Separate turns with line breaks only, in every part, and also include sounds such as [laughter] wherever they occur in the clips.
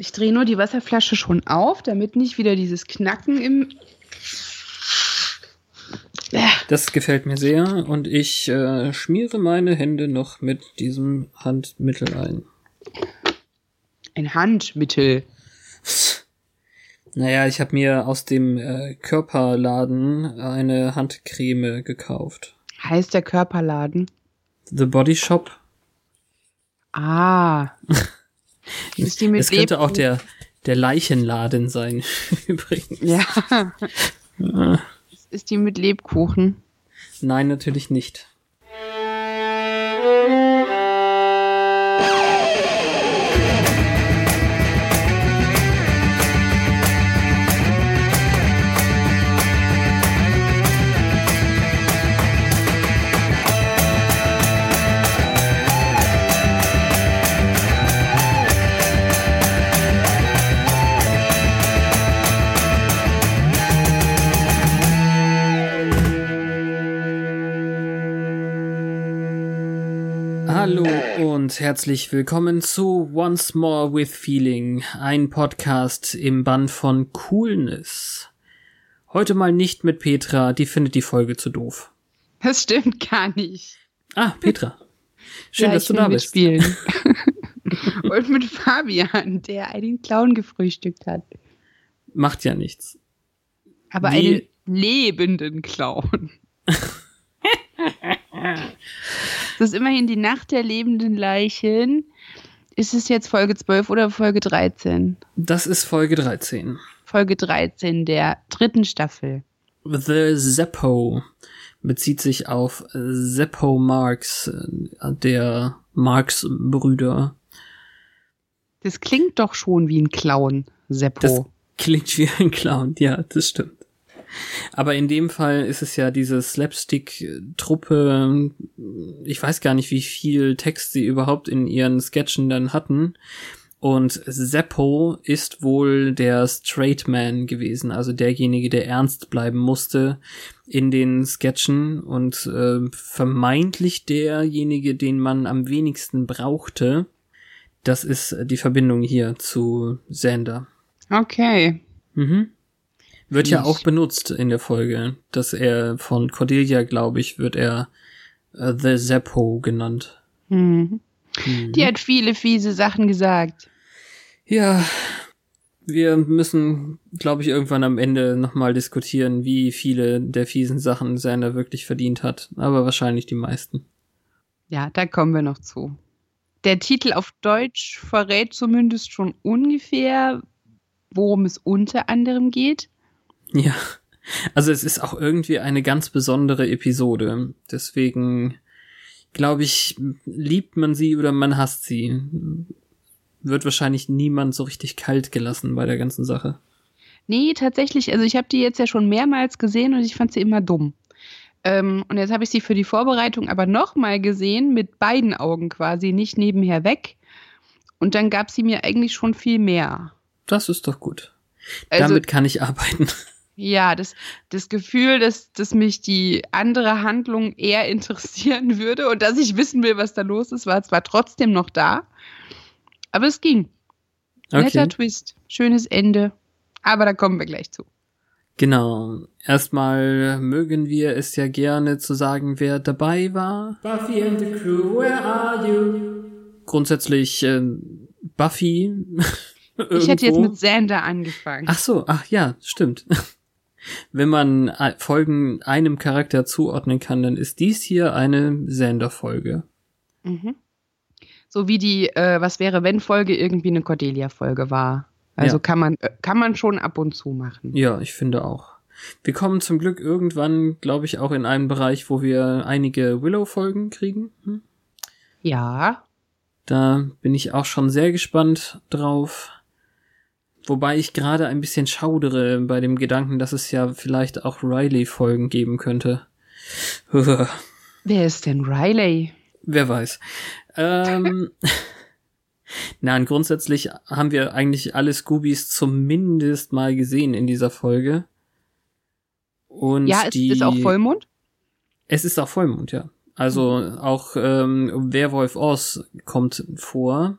Ich drehe nur die Wasserflasche schon auf, damit nicht wieder dieses Knacken im.
Das gefällt mir sehr und ich äh, schmiere meine Hände noch mit diesem Handmittel ein.
Ein Handmittel.
Naja, ich habe mir aus dem äh, Körperladen eine Handcreme gekauft.
Heißt der Körperladen?
The Body Shop.
Ah. [laughs]
Ist die mit das könnte auch der, der Leichenladen sein, [laughs] übrigens.
Ja. Ist die mit Lebkuchen?
Nein, natürlich nicht. Herzlich willkommen zu Once More with Feeling, ein Podcast im Band von Coolness. Heute mal nicht mit Petra, die findet die Folge zu doof.
Das stimmt gar nicht.
Ah, Petra. Schön, ja, dass du da bist.
Spielen. [laughs] und mit Fabian, der einen Clown gefrühstückt hat.
Macht ja nichts.
Aber Wie? einen lebenden Clown. [laughs] Das ist immerhin die Nacht der lebenden Leichen. Ist es jetzt Folge 12 oder Folge 13?
Das ist Folge 13.
Folge 13 der dritten Staffel.
The Zeppo bezieht sich auf Zeppo Marx, der Marx-Brüder.
Das klingt doch schon wie ein Clown, Seppo.
Das klingt wie ein Clown, ja, das stimmt. Aber in dem Fall ist es ja diese Slapstick-Truppe, ich weiß gar nicht, wie viel Text sie überhaupt in ihren Sketchen dann hatten. Und Seppo ist wohl der Straight Man gewesen, also derjenige, der ernst bleiben musste in den Sketchen und äh, vermeintlich derjenige, den man am wenigsten brauchte. Das ist die Verbindung hier zu Sander.
Okay.
Mhm. Wird ja auch benutzt in der Folge, dass er von Cordelia, glaube ich, wird er uh, The Zeppo genannt.
Mhm. Mhm. Die hat viele fiese Sachen gesagt.
Ja, wir müssen, glaube ich, irgendwann am Ende nochmal diskutieren, wie viele der fiesen Sachen seiner wirklich verdient hat. Aber wahrscheinlich die meisten.
Ja, da kommen wir noch zu. Der Titel auf Deutsch verrät zumindest schon ungefähr, worum es unter anderem geht.
Ja. Also es ist auch irgendwie eine ganz besondere Episode. Deswegen glaube ich, liebt man sie oder man hasst sie. Wird wahrscheinlich niemand so richtig kalt gelassen bei der ganzen Sache.
Nee, tatsächlich. Also ich habe die jetzt ja schon mehrmals gesehen und ich fand sie immer dumm. Ähm, und jetzt habe ich sie für die Vorbereitung aber nochmal gesehen, mit beiden Augen quasi, nicht nebenher weg. Und dann gab sie mir eigentlich schon viel mehr.
Das ist doch gut. Also, Damit kann ich arbeiten.
Ja, das, das Gefühl, dass, dass mich die andere Handlung eher interessieren [laughs] würde und dass ich wissen will, was da los ist, war zwar trotzdem noch da, aber es ging. Okay. Netter Twist, schönes Ende, aber da kommen wir gleich zu.
Genau. Erstmal mögen wir es ja gerne zu sagen, wer dabei war. Buffy and the Crew, where are you? Grundsätzlich äh, Buffy. [laughs]
ich hätte jetzt mit Xander angefangen.
Ach so, ach ja, stimmt wenn man äh, Folgen einem Charakter zuordnen kann, dann ist dies hier eine Sender-Folge.
Mhm. So wie die äh, Was wäre wenn Folge irgendwie eine Cordelia-Folge war. Also ja. kann man äh, kann man schon ab und zu machen.
Ja, ich finde auch. Wir kommen zum Glück irgendwann, glaube ich, auch in einen Bereich, wo wir einige Willow-Folgen kriegen. Hm?
Ja.
Da bin ich auch schon sehr gespannt drauf. Wobei ich gerade ein bisschen schaudere bei dem Gedanken, dass es ja vielleicht auch Riley-Folgen geben könnte. [laughs]
Wer ist denn Riley?
Wer weiß. Ähm, [laughs] Nein, grundsätzlich haben wir eigentlich alle Scoobies zumindest mal gesehen in dieser Folge. Und
ja, es die, ist auch Vollmond?
Es ist auch Vollmond, ja. Also mhm. auch ähm, Werwolf Oz kommt vor.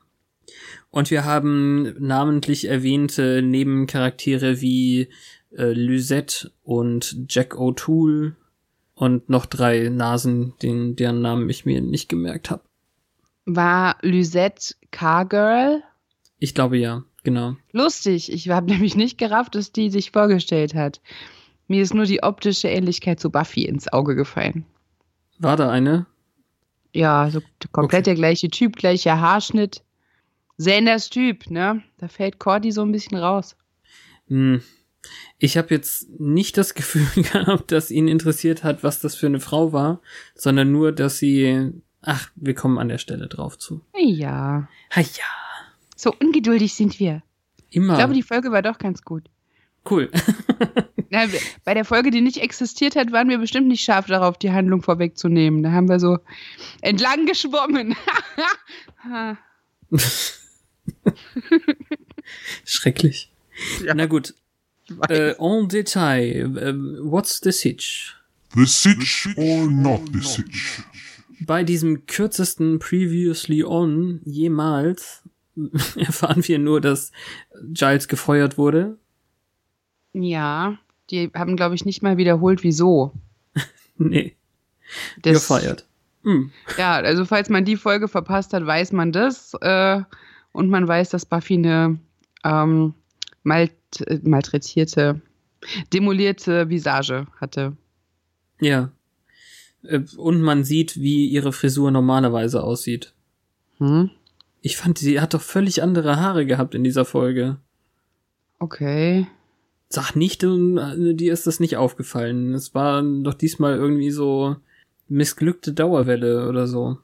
Und wir haben namentlich erwähnte Nebencharaktere wie äh, Lysette und Jack O'Toole und noch drei Nasen, den, deren Namen ich mir nicht gemerkt habe.
War Lysette Cargirl?
Ich glaube ja, genau.
Lustig, ich habe [laughs] nämlich nicht gerafft, dass die sich vorgestellt hat. Mir ist nur die optische Ähnlichkeit zu Buffy ins Auge gefallen.
War da eine?
Ja, so komplett okay. der gleiche Typ, gleicher Haarschnitt. Sanders Typ, ne? Da fällt Cordy so ein bisschen raus.
Hm. Ich habe jetzt nicht das Gefühl [laughs] gehabt, dass ihn interessiert hat, was das für eine Frau war, sondern nur, dass sie. Ach, wir kommen an der Stelle drauf zu.
Ja.
Ha ja.
So ungeduldig sind wir.
Immer.
Ich glaube, die Folge war doch ganz gut.
Cool. [laughs]
Na, bei der Folge, die nicht existiert hat, waren wir bestimmt nicht scharf darauf, die Handlung vorwegzunehmen. Da haben wir so entlang geschwommen. [laughs] [laughs]
Schrecklich. Ja. Na gut. Äh, en Detail. Äh, what's the sitch?
The sitch or not the sitch?
Bei diesem kürzesten Previously On jemals [laughs] erfahren wir nur, dass Giles gefeuert wurde.
Ja, die haben, glaube ich, nicht mal wiederholt, wieso. [laughs]
nee. Das, gefeuert.
Hm. Ja, also falls man die Folge verpasst hat, weiß man das. Äh, und man weiß, dass Buffy eine ähm, malt, äh, malträtierte, demolierte Visage hatte.
Ja. Äh, und man sieht, wie ihre Frisur normalerweise aussieht.
Hm?
Ich fand, sie hat doch völlig andere Haare gehabt in dieser Folge.
Okay.
Sag nicht, äh, dir ist das nicht aufgefallen. Es war doch diesmal irgendwie so missglückte Dauerwelle oder so.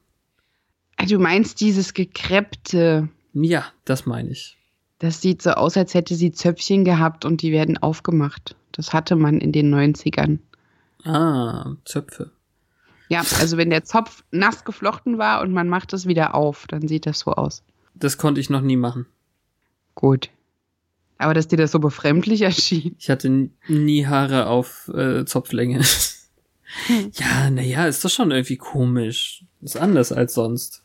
Du meinst dieses gekreppte.
Ja, das meine ich.
Das sieht so aus, als hätte sie Zöpfchen gehabt und die werden aufgemacht. Das hatte man in den 90ern.
Ah, Zöpfe.
Ja, also wenn der Zopf nass geflochten war und man macht es wieder auf, dann sieht das so aus.
Das konnte ich noch nie machen.
Gut. Aber dass dir das so befremdlich [laughs] erschien.
Ich hatte nie Haare auf äh, Zopflänge. [laughs] Hm. Ja, naja, ist doch schon irgendwie komisch. Ist anders als sonst.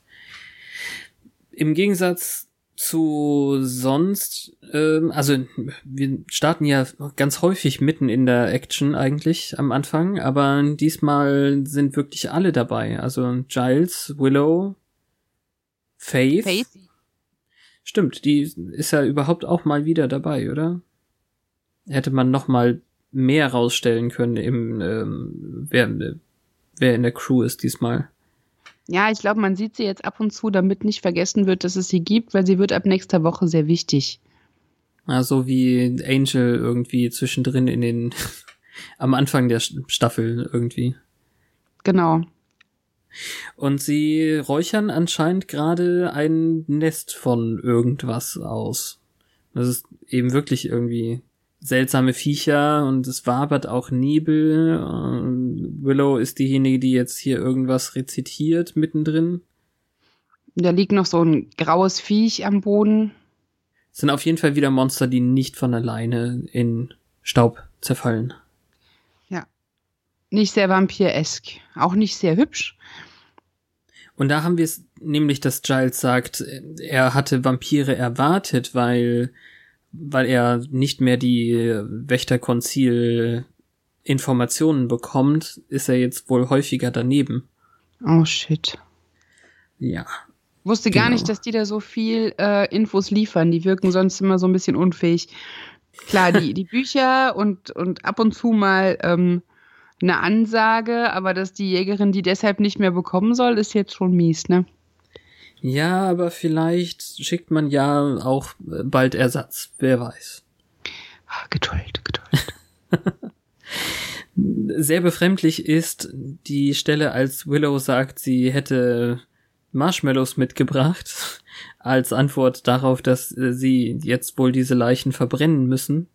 Im Gegensatz zu sonst, ähm, also wir starten ja ganz häufig mitten in der Action eigentlich am Anfang, aber diesmal sind wirklich alle dabei. Also Giles, Willow, Faith.
Faith?
Stimmt, die ist ja überhaupt auch mal wieder dabei, oder? Hätte man noch mal mehr rausstellen können im ähm, wer, wer in der Crew ist diesmal.
Ja, ich glaube, man sieht sie jetzt ab und zu, damit nicht vergessen wird, dass es sie gibt, weil sie wird ab nächster Woche sehr wichtig.
Also wie Angel irgendwie zwischendrin in den [laughs] am Anfang der Staffel irgendwie.
Genau.
Und sie räuchern anscheinend gerade ein Nest von irgendwas aus. Das ist eben wirklich irgendwie seltsame Viecher und es wabert auch Nebel. Willow ist diejenige, die jetzt hier irgendwas rezitiert mittendrin.
Da liegt noch so ein graues Viech am Boden.
Es sind auf jeden Fall wieder Monster, die nicht von alleine in Staub zerfallen.
Ja. Nicht sehr vampiresk. Auch nicht sehr hübsch.
Und da haben wir es nämlich, dass Giles sagt, er hatte Vampire erwartet, weil weil er nicht mehr die Wächterkonzil Informationen bekommt, ist er jetzt wohl häufiger daneben.
Oh shit.
Ja.
Wusste genau. gar nicht, dass die da so viel äh, Infos liefern. Die wirken sonst immer so ein bisschen unfähig. Klar, die, die Bücher und, und ab und zu mal ähm, eine Ansage, aber dass die Jägerin die deshalb nicht mehr bekommen soll, ist jetzt schon mies, ne?
Ja, aber vielleicht schickt man ja auch bald Ersatz. Wer weiß.
Ah, Geduld, Geduld. [laughs]
Sehr befremdlich ist die Stelle, als Willow sagt, sie hätte Marshmallows mitgebracht, [laughs] als Antwort darauf, dass sie jetzt wohl diese Leichen verbrennen müssen.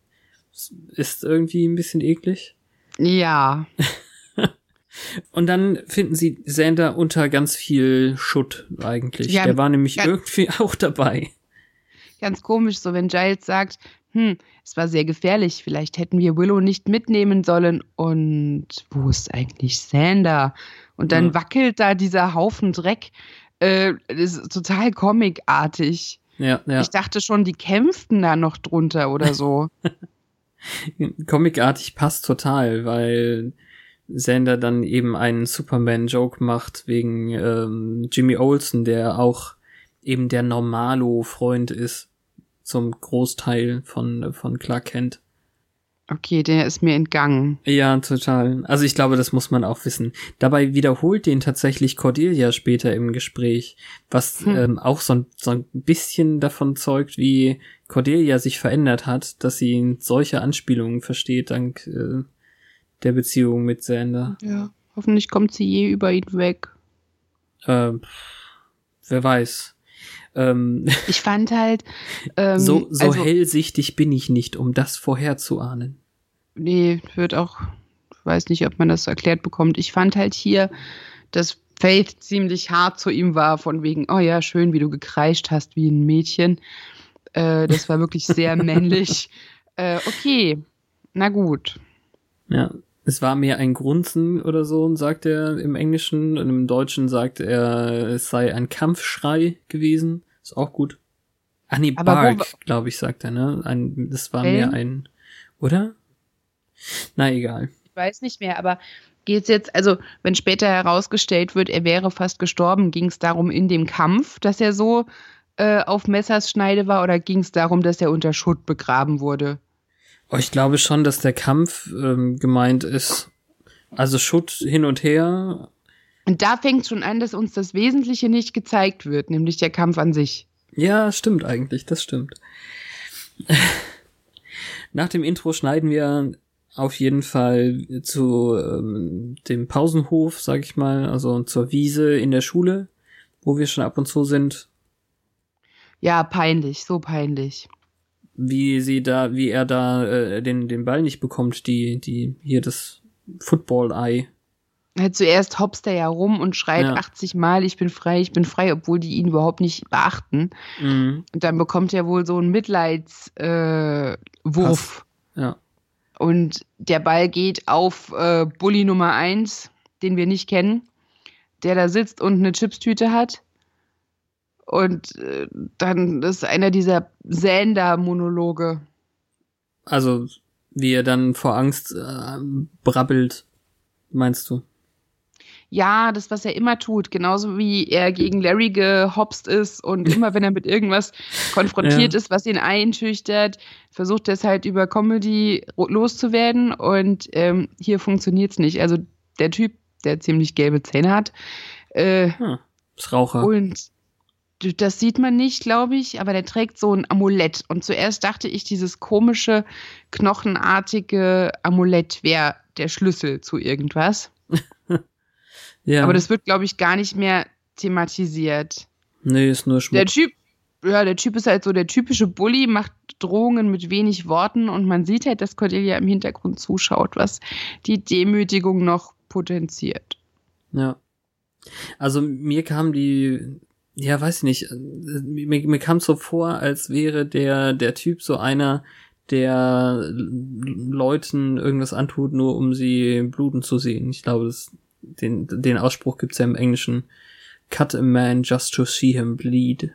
Ist irgendwie ein bisschen eklig.
Ja. [laughs]
Und dann finden sie Sander unter ganz viel Schutt eigentlich. Ja, Der war nämlich irgendwie [laughs] auch dabei.
Ganz komisch, so wenn Giles sagt, hm, es war sehr gefährlich, vielleicht hätten wir Willow nicht mitnehmen sollen. Und wo ist eigentlich Sander? Und dann ja. wackelt da dieser Haufen Dreck. Äh, das ist total comicartig.
Ja, ja.
Ich dachte schon, die kämpften da noch drunter oder so. [laughs]
Comicartig passt total, weil Sander dann eben einen Superman-Joke macht wegen ähm, Jimmy Olsen, der auch eben der Normalo-Freund ist zum Großteil von, von Clark Kent.
Okay, der ist mir entgangen.
Ja, total. Also ich glaube, das muss man auch wissen. Dabei wiederholt den tatsächlich Cordelia später im Gespräch, was hm. ähm, auch so ein, so ein bisschen davon zeugt, wie Cordelia sich verändert hat, dass sie solche Anspielungen versteht dank äh, der Beziehung mit Sander.
Ja, hoffentlich kommt sie je über ihn weg.
Äh, wer weiß. Ähm, [laughs]
ich fand halt. Ähm,
so so also, hellsichtig bin ich nicht, um das vorherzuahnen.
Nee, wird auch. Weiß nicht, ob man das erklärt bekommt. Ich fand halt hier, dass Faith ziemlich hart zu ihm war, von wegen, oh ja, schön, wie du gekreischt hast wie ein Mädchen. Äh, das war wirklich sehr [laughs] männlich. Äh, okay, na gut.
Ja, es war mehr ein Grunzen oder so, sagt er im Englischen. Und im Deutschen sagt er, es sei ein Kampfschrei gewesen. Ist auch gut. Ah nee, Aber Bark, glaube ich, sagt er, ne? Ein, das war Helm? mehr ein, oder? Na egal.
Ich weiß nicht mehr, aber geht's jetzt, also wenn später herausgestellt wird, er wäre fast gestorben, ging es darum in dem Kampf, dass er so äh, auf Messers Schneide war, oder ging es darum, dass er unter Schutt begraben wurde?
Oh, ich glaube schon, dass der Kampf ähm, gemeint ist. Also Schutt hin und her,
und da fängt schon an, dass uns das Wesentliche nicht gezeigt wird, nämlich der Kampf an sich.
Ja, stimmt eigentlich, das stimmt. [laughs] Nach dem Intro schneiden wir auf jeden Fall zu ähm, dem Pausenhof, sag ich mal, also zur Wiese in der Schule, wo wir schon ab und zu sind.
Ja, peinlich, so peinlich.
Wie sie da, wie er da äh, den den Ball nicht bekommt, die die hier das Football-Ei
halt zuerst hopst er ja rum und schreit ja. 80 Mal, ich bin frei, ich bin frei, obwohl die ihn überhaupt nicht beachten. Mhm. Und dann bekommt er wohl so einen Mitleidswurf.
Äh, ja.
Und der Ball geht auf äh, Bully Nummer 1, den wir nicht kennen, der da sitzt und eine Chipstüte hat. Und äh, dann ist einer dieser Sander-Monologe.
Also, wie er dann vor Angst äh, brabbelt, meinst du?
ja, das, was er immer tut, genauso wie er gegen Larry gehopst ist und [laughs] immer, wenn er mit irgendwas konfrontiert ja. ist, was ihn einschüchtert, versucht er es halt über Comedy loszuwerden und ähm, hier funktioniert es nicht. Also der Typ, der ziemlich gelbe Zähne hat, äh, hm,
ist Raucher.
Und das sieht man nicht, glaube ich, aber der trägt so ein Amulett. Und zuerst dachte ich, dieses komische, knochenartige Amulett wäre der Schlüssel zu irgendwas. [laughs] Ja. Aber das wird, glaube ich, gar nicht mehr thematisiert.
Nee, ist nur Schmuck.
Der Typ, ja, der Typ ist halt so der typische Bully, macht Drohungen mit wenig Worten und man sieht halt, dass Cordelia im Hintergrund zuschaut, was die Demütigung noch potenziert.
Ja. Also mir kam die, ja, weiß ich nicht, mir, mir kam so vor, als wäre der, der Typ so einer, der Leuten irgendwas antut, nur um sie bluten zu sehen. Ich glaube, das den, den Ausspruch gibt's ja im Englischen. Cut a man just to see him bleed.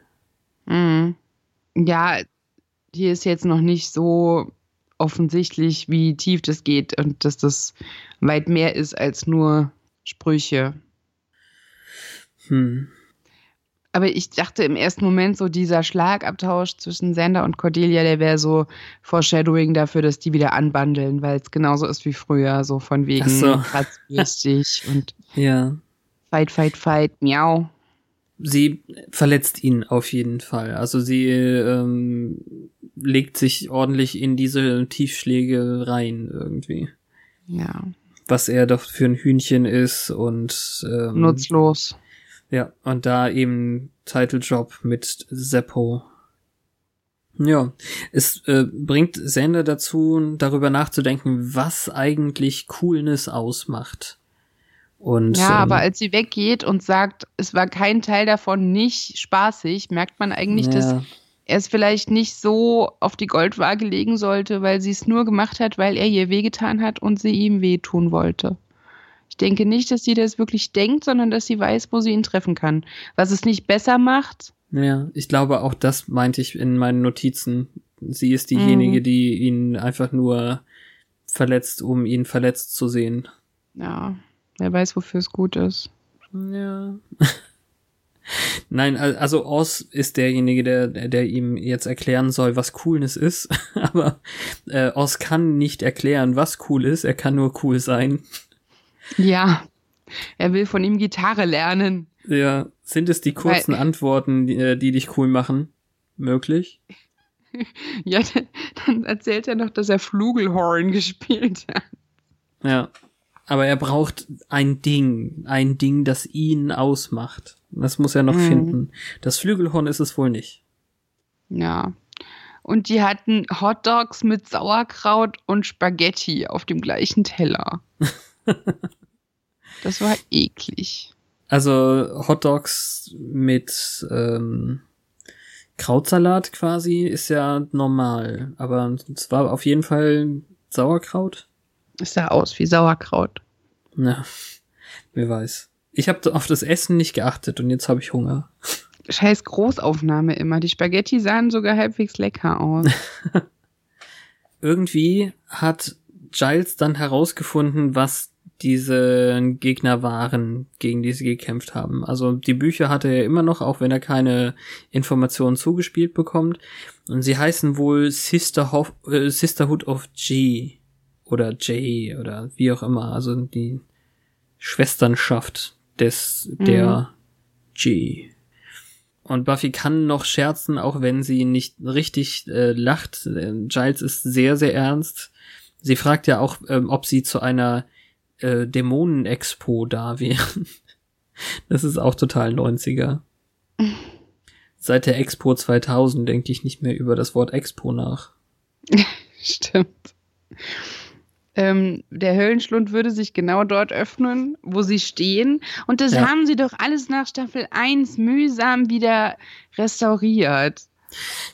Mhm. Ja, hier ist jetzt noch nicht so offensichtlich, wie tief das geht und dass das weit mehr ist als nur Sprüche.
Hm.
Aber ich dachte im ersten Moment so, dieser Schlagabtausch zwischen Sander und Cordelia, der wäre so Foreshadowing dafür, dass die wieder anbandeln, weil es genauso ist wie früher, so von wegen
so.
wichtig [laughs] und
ja.
Fight, fight, fight, miau.
Sie verletzt ihn auf jeden Fall. Also sie ähm, legt sich ordentlich in diese Tiefschläge rein irgendwie.
Ja.
Was er doch für ein Hühnchen ist und ähm,
nutzlos.
Ja, und da eben Title Job mit Seppo. Ja, es äh, bringt Sender dazu, darüber nachzudenken, was eigentlich Coolness ausmacht. Und,
ja, ähm, aber als sie weggeht und sagt, es war kein Teil davon nicht spaßig, merkt man eigentlich, ja. dass er es vielleicht nicht so auf die Goldwaage legen sollte, weil sie es nur gemacht hat, weil er ihr wehgetan hat und sie ihm wehtun wollte. Ich denke nicht, dass sie das wirklich denkt, sondern dass sie weiß, wo sie ihn treffen kann. Was es nicht besser macht,
Ja, ich glaube auch das meinte ich in meinen Notizen. Sie ist diejenige,
Mhm.
die ihn einfach nur verletzt, um ihn verletzt zu sehen.
Ja, wer weiß, wofür es gut ist.
Ja. [laughs] Nein, al- also Oz ist derjenige, der, der der ihm jetzt erklären soll, was Coolness ist. [laughs] Aber äh, Oz kann nicht erklären, was cool ist. Er kann nur cool sein.
Ja, er will von ihm Gitarre lernen.
Ja, sind es die kurzen
Weil-
Antworten, die, äh, die dich cool machen? Möglich? [laughs]
Ja, dann erzählt er noch, dass er Flugelhorn [laughs] gespielt hat.
Ja. Aber er braucht ein Ding, ein Ding, das ihn ausmacht. Das muss er noch
Mhm.
finden. Das Flügelhorn ist es wohl nicht.
Ja. Und die hatten Hotdogs mit Sauerkraut und Spaghetti auf dem gleichen Teller. [laughs] [laughs] Das war eklig.
Also Hotdogs mit ähm, Krautsalat quasi ist ja normal. Aber es war auf jeden Fall Sauerkraut.
Es sah aus wie Sauerkraut.
Na, wer weiß. Ich habe auf das Essen nicht geachtet und jetzt habe ich Hunger.
Scheiß Großaufnahme immer. Die Spaghetti sahen sogar halbwegs lecker aus. [laughs]
Irgendwie hat Giles dann herausgefunden, was diese Gegner waren, gegen die sie gekämpft haben. Also die Bücher hatte er immer noch, auch wenn er keine Informationen zugespielt bekommt. Und sie heißen wohl Sister Hof, äh, Sisterhood of G oder J oder wie auch immer. Also die Schwesternschaft des der G. Und Buffy kann noch scherzen, auch wenn sie nicht richtig äh, lacht. Äh, Giles ist sehr, sehr ernst. Sie fragt ja auch, ähm, ob sie zu einer äh, Dämonen-Expo da wären. [laughs] Das ist auch total 90er. Seit der Expo 2000 denke ich nicht mehr über das Wort Expo nach. [laughs]
Stimmt. Ähm, der Höllenschlund würde sich genau dort öffnen, wo sie stehen. Und das
Ja.
haben sie doch alles nach Staffel 1 mühsam wieder restauriert.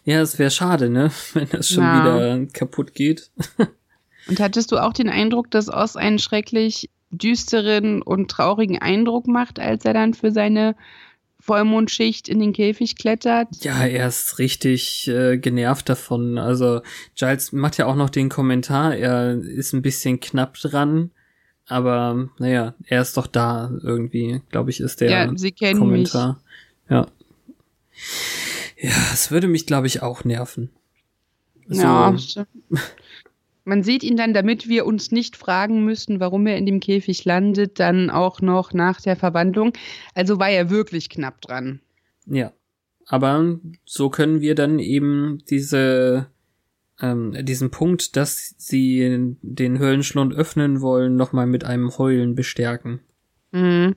Ja, es wäre schade, ne? [laughs] Wenn das schon
Ja.
wieder kaputt geht.
Und hattest du auch den Eindruck, dass Oz einen schrecklich düsteren und traurigen Eindruck macht, als er dann für seine Vollmondschicht in den Käfig klettert?
Ja, er ist richtig äh, genervt davon. Also Giles macht ja auch noch den Kommentar, er ist ein bisschen knapp dran, aber naja, er ist doch da irgendwie, glaube ich, ist der
ja, sie kennen
Kommentar. Ja. Ja, es würde mich, glaube ich, auch nerven.
mich.
So,
Ja, stimmt. [laughs] Man sieht ihn dann, damit wir uns nicht fragen müssen, warum er in dem Käfig landet, dann auch noch nach der Verwandlung. Also war er wirklich knapp dran.
ja. Aber so können wir dann eben diese ähm, diesen Punkt, dass sie den Höllenschlund öffnen wollen, nochmal mit einem Heulen bestärken.
Mhm.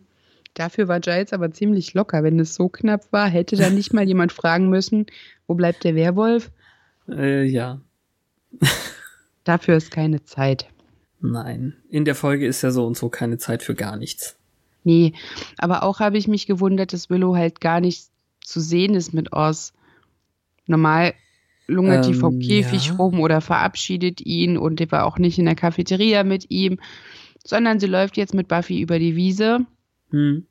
Dafür war Giles aber ziemlich locker. Wenn es so knapp war, hätte dann nicht [laughs] mal jemand fragen müssen, wo bleibt der Werwolf?
Äh, ja. [laughs]
Dafür ist keine Zeit.
Nein. In der Folge ist ja so und so keine Zeit für gar nichts.
Nee, aber auch habe ich mich gewundert, dass Willow halt gar nicht zu sehen ist mit Oz. Normal lungert die
Ähm,
vom Käfig
ja.
rum oder verabschiedet ihn und die war auch nicht in der Cafeteria mit ihm, sondern sie läuft jetzt mit Buffy über die Wiese.
Hm.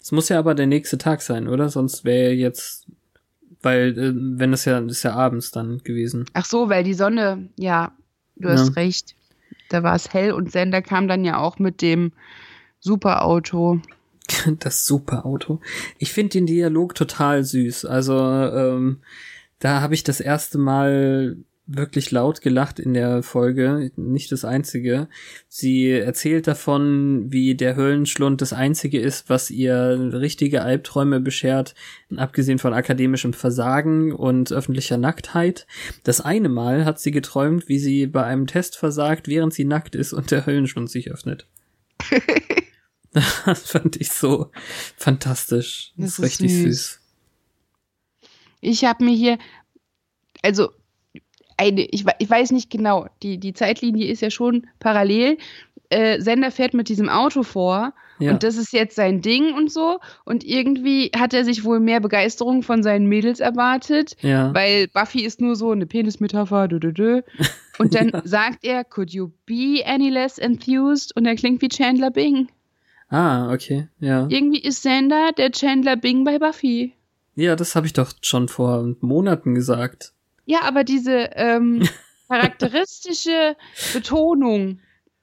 Es muss ja aber der nächste Tag sein, oder? Sonst wäre jetzt, weil, äh, wenn es ja, das ist ja abends dann gewesen.
Ach so, weil die Sonne, ja, du
Ja.
hast recht. Da war es hell und Sender kam dann ja auch mit dem Superauto. [laughs]
Das super Auto. Ich finde den Dialog total süß. Also, ähm, da habe ich das erste Mal wirklich laut gelacht in der Folge, nicht das einzige. Sie erzählt davon, wie der Höllenschlund das einzige ist, was ihr richtige Albträume beschert, abgesehen von akademischem Versagen und öffentlicher Nacktheit. Das eine Mal hat sie geträumt, wie sie bei einem Test versagt, während sie nackt ist und der Höllenschlund sich öffnet. [laughs] Das fand ich so fantastisch. Das,
Das
ist
ist
richtig süß.
süß. Ich habe mir hier, also eine, ich, ich weiß nicht genau, die, die Zeitlinie ist ja schon parallel. Äh, Sender fährt mit diesem Auto vor
Ja.
und das ist jetzt sein Ding und so. Und irgendwie hat er sich wohl mehr Begeisterung von seinen Mädels erwartet,
ja.
weil Buffy ist nur so eine Penismetapher. Dö, dö, dö. Und dann [laughs]
Ja.
sagt er, could you be any less enthused? Und er klingt wie Chandler Bing.
Ah, okay. Ja.
Irgendwie ist Sander der Chandler Bing bei Buffy.
Ja, das habe ich doch schon vor Monaten gesagt.
Ja, aber diese ähm, [laughs] charakteristische Betonung,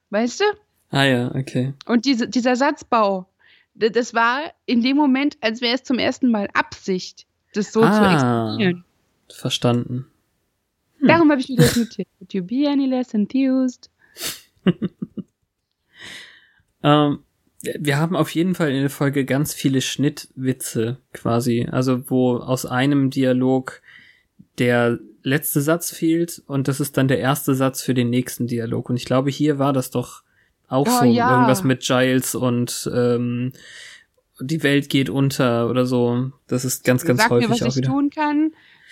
weißt du?
Ah ja, okay.
Und diese, dieser Satzbau, das war in dem Moment, als wäre es zum ersten Mal Absicht, das so zu
ah,
exprimieren.
verstanden. Hm.
Darum habe ich mir das notiert. Would you be any less enthused? [laughs]
Ähm, wir haben auf jeden Fall in der Folge ganz viele Schnittwitze quasi. Also wo aus einem Dialog der letzte Satz fehlt und das ist dann der erste Satz für den nächsten Dialog. Und ich glaube, hier war das doch auch
Oh,
so
ja.
irgendwas mit Giles und ähm, die Welt geht unter oder so. Das ist ganz, ganz
Sag
häufig
mir, was
auch
ich
wieder.
tun kann.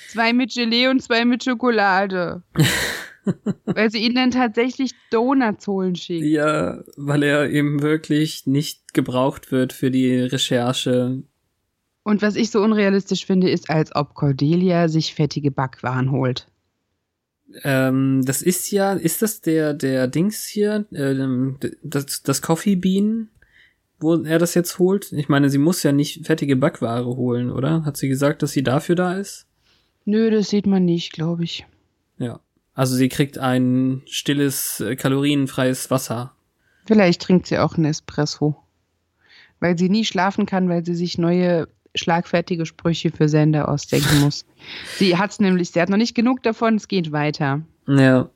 Zwei mit Gelee und zwei mit Schokolade. [laughs] Weil sie ihn dann tatsächlich Donuts holen schickt.
Ja, weil er eben wirklich nicht gebraucht wird für die Recherche.
Und was ich so unrealistisch finde, ist, als ob Cordelia sich fettige Backwaren holt.
Ähm, das ist ja, ist das der, der Dings hier, ähm, das, das Coffee Bean, wo er das jetzt holt? Ich meine, sie muss ja nicht fettige Backware holen, oder? Hat sie gesagt, dass sie dafür da ist?
Nö, das sieht man nicht, glaube ich.
Ja. Also sie kriegt ein stilles, äh, kalorienfreies Wasser.
Vielleicht trinkt sie auch einen Espresso. Weil sie nie schlafen kann, weil sie sich neue schlagfertige Sprüche für Sender ausdenken muss. [laughs] sie hat's nämlich, sie hat noch nicht genug davon, es geht weiter.
Ja.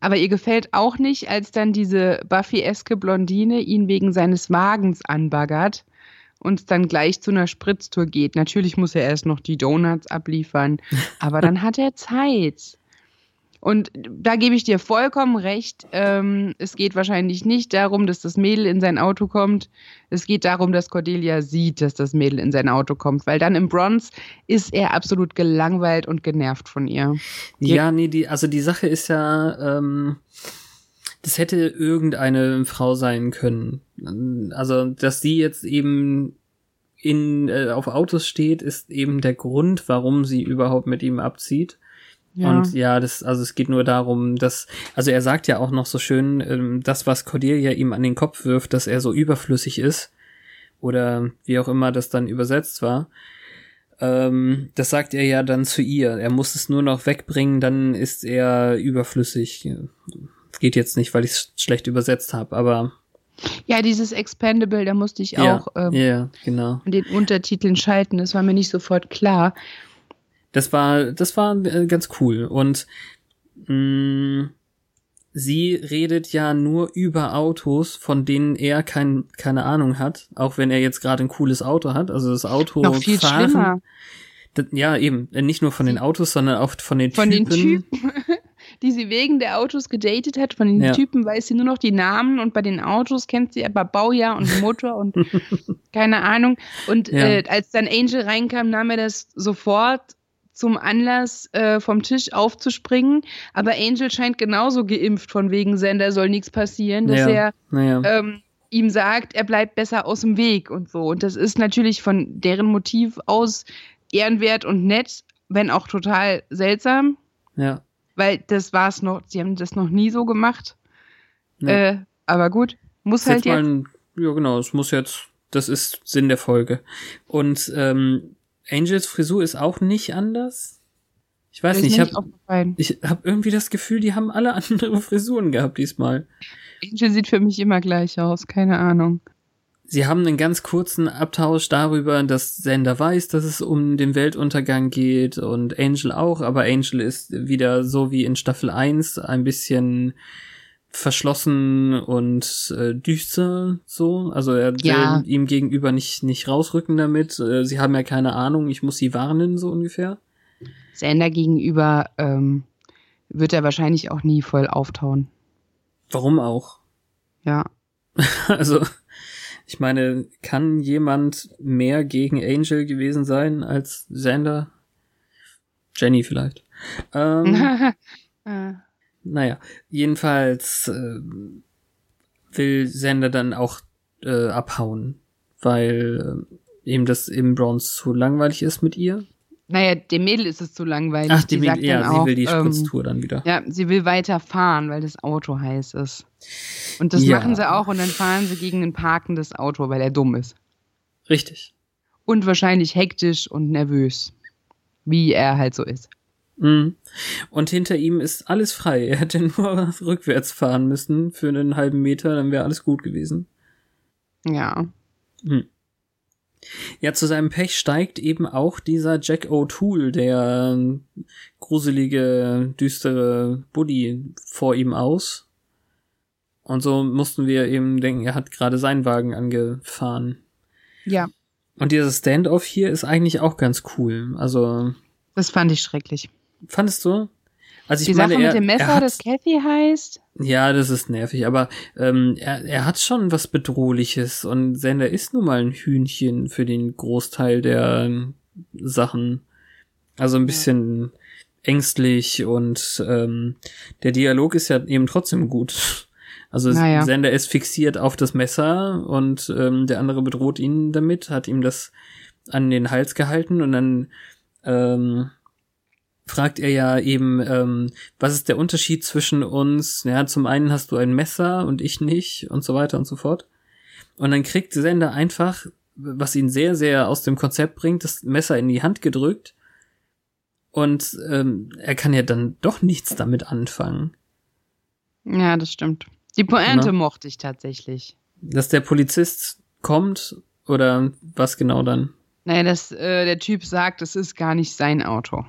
Aber ihr gefällt auch nicht, als dann diese Buffy-eske Blondine ihn wegen seines Wagens anbaggert und es dann gleich zu einer Spritztour geht. Natürlich muss er erst noch die Donuts abliefern, [laughs] aber dann hat er Zeit. Und da gebe ich dir vollkommen recht. Ähm, es geht wahrscheinlich nicht darum, dass das Mädel in sein Auto kommt. Es geht darum, dass Cordelia sieht, dass das Mädel in sein Auto kommt. Weil dann im Bronze ist er absolut gelangweilt und genervt von ihr.
Ja, nee, die, also die Sache ist ja, ähm, das hätte irgendeine Frau sein können. Also, dass sie jetzt eben in, äh, auf Autos steht, ist eben der Grund, warum sie überhaupt mit ihm abzieht. Und ja, das, also es geht nur darum, dass, also er sagt ja auch noch so schön, ähm, das, was Cordelia ihm an den Kopf wirft, dass er so überflüssig ist, oder wie auch immer das dann übersetzt war. Ähm, das sagt er ja dann zu ihr. Er muss es nur noch wegbringen, dann ist er überflüssig. Geht jetzt nicht, weil ich es schlecht übersetzt habe, aber
Ja, dieses Expendable, da musste ich
ja,
auch ähm,
ja, genau.
an den Untertiteln schalten. Das war mir nicht sofort klar.
Das war, das war äh, ganz cool. Und mh, sie redet ja nur über Autos, von denen er kein, keine Ahnung hat, auch wenn er jetzt gerade ein cooles Auto hat. Also das Auto
Noch viel
fahren.
schlimmer.
Das, ja, eben. Äh, Nicht nur von den Autos, sondern auch von den
Von
Typen.
den Typen, [laughs] die sie wegen der Autos gedatet hat. Von den
Ja.
Typen weiß sie nur noch die Namen und bei den Autos kennt sie aber Baujahr und Motor und [laughs] keine Ahnung. Und
Ja.
äh, als dann Angel reinkam, nahm er das sofort zum Anlass, äh, vom Tisch aufzuspringen. Aber Angel scheint genauso geimpft von wegen Sender soll nichts passieren, dass
ja,
er
naja.
ähm, ihm sagt, er bleibt besser aus dem Weg und so. Und das ist natürlich von deren Motiv aus ehrenwert und nett, wenn auch total seltsam,
ja.
weil das war es noch, sie haben das noch nie so gemacht.
Ja.
Äh, aber gut, muss
Ist
halt
jetzt
jetzt.
ein, ja genau, es muss jetzt, das ist Sinn der Folge. Und ähm, Angels Frisur ist auch nicht anders. Ich weiß
ist
nicht, ich habe ich hab irgendwie das Gefühl, die haben alle [laughs] andere Frisuren gehabt diesmal.
Angel sieht für mich immer gleich aus, keine Ahnung.
Sie haben einen ganz kurzen Abtausch darüber, dass Sender weiß, dass es um den Weltuntergang geht und Angel auch, aber Angel ist wieder so wie in Staffel 1 ein bisschen verschlossen und äh, düster so. Also er will
Ja.
ihm gegenüber nicht, nicht rausrücken damit. Äh, sie haben ja keine Ahnung, ich muss sie warnen, so ungefähr.
Sender gegenüber ähm, wird er wahrscheinlich auch nie voll auftauen.
Warum auch?
Ja. [laughs]
Also, ich meine, kann jemand mehr gegen Angel gewesen sein als Xander? Jenny vielleicht. Ähm, [laughs]
Äh,
naja, jedenfalls äh, will Xander dann auch äh, abhauen, weil äh, ihm das im Bronze zu langweilig ist mit ihr.
naja, dem Mädel ist es zu langweilig.
Ach, will,
sagt
ja,
dann
sie
auch,
will die
ähm,
Spritztour dann wieder.
Ja, sie will weiter fahren, weil das Auto heiß ist. Und das
Ja.
machen sie auch und dann fahren sie gegen ein parkendes Auto, weil er dumm ist.
Richtig.
und wahrscheinlich hektisch und nervös, wie er halt so ist.
Mhm. Und hinter ihm ist alles frei. Er hätte [laughs] nur rückwärts fahren müssen für einen halben Meter, dann wäre alles gut gewesen.
Ja.
Hm. Ja, zu seinem Pech steigt eben auch dieser Jack O'Toole, der gruselige, düstere Buddy vor ihm aus. Und so mussten wir eben denken, er hat gerade seinen Wagen angefahren.
Ja.
Und dieser Standoff hier ist eigentlich auch ganz cool. Also.
Das fand ich schrecklich.
Fandest du?
Also ich Die meine, Sache er, mit dem Messer, hat, das Kathy heißt?
Ja, das ist nervig, aber ähm, er, er hat schon was Bedrohliches und Sender ist nun mal ein Hühnchen für den Großteil der Sachen. Also ein bisschen ja. ängstlich und ähm, der Dialog ist ja eben trotzdem gut. Also naja. Sender ist fixiert auf das Messer und ähm, der andere bedroht ihn damit, hat ihm das an den Hals gehalten und dann ähm, fragt er ja eben, ähm, was ist der Unterschied zwischen uns? Ja, zum einen hast du ein Messer und ich nicht und so weiter und so fort. Und dann kriegt Sender einfach, was ihn sehr, sehr aus dem Konzept bringt, das Messer in die Hand gedrückt. Und ähm, er kann ja dann doch nichts damit anfangen.
Ja, das stimmt. Die Pointe ja. mochte ich tatsächlich.
Dass der Polizist kommt oder was genau dann?
Naja, dass äh, der Typ sagt, es ist gar nicht sein Auto.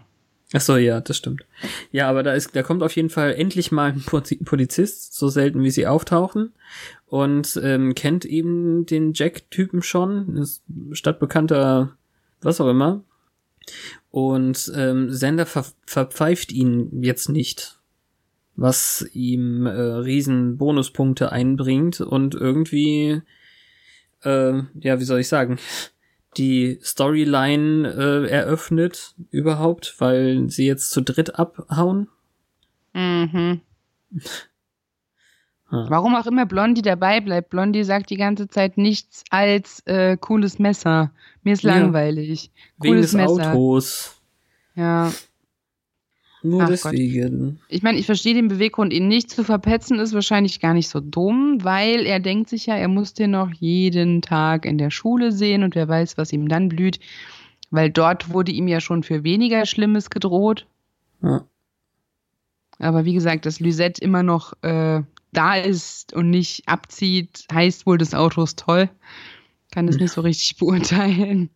Ach so, ja, das stimmt. Ja, aber da ist, da kommt auf jeden Fall endlich mal ein Polizist, so selten wie sie auftauchen, und ähm, kennt eben den Jack-Typen schon, ist stadtbekannter, was auch immer. Und ähm, Sender ver verpfeift ihn jetzt nicht, was ihm äh, riesen Bonuspunkte einbringt und irgendwie, äh, ja, wie soll ich sagen, die Storyline äh, eröffnet überhaupt, weil sie jetzt zu dritt abhauen.
Mhm. [laughs] ah. Warum auch immer Blondie dabei bleibt. Blondie sagt die ganze Zeit nichts als äh, cooles Messer. Mir ist langweilig.
Ja, wegen des Messer. Autos.
Ja.
Nur Ach deswegen.
Gott. Ich meine, ich verstehe den Beweggrund, ihn nicht zu verpetzen, ist wahrscheinlich gar nicht so dumm, weil er denkt sich ja, er muss den noch jeden Tag in der Schule sehen und wer weiß, was ihm dann blüht. Weil dort wurde ihm ja schon für weniger Schlimmes gedroht.
Ja.
Aber wie gesagt, dass Lysette immer noch äh, da ist und nicht abzieht, heißt wohl, das Auto ist toll. Kann das nicht so richtig [laughs] beurteilen.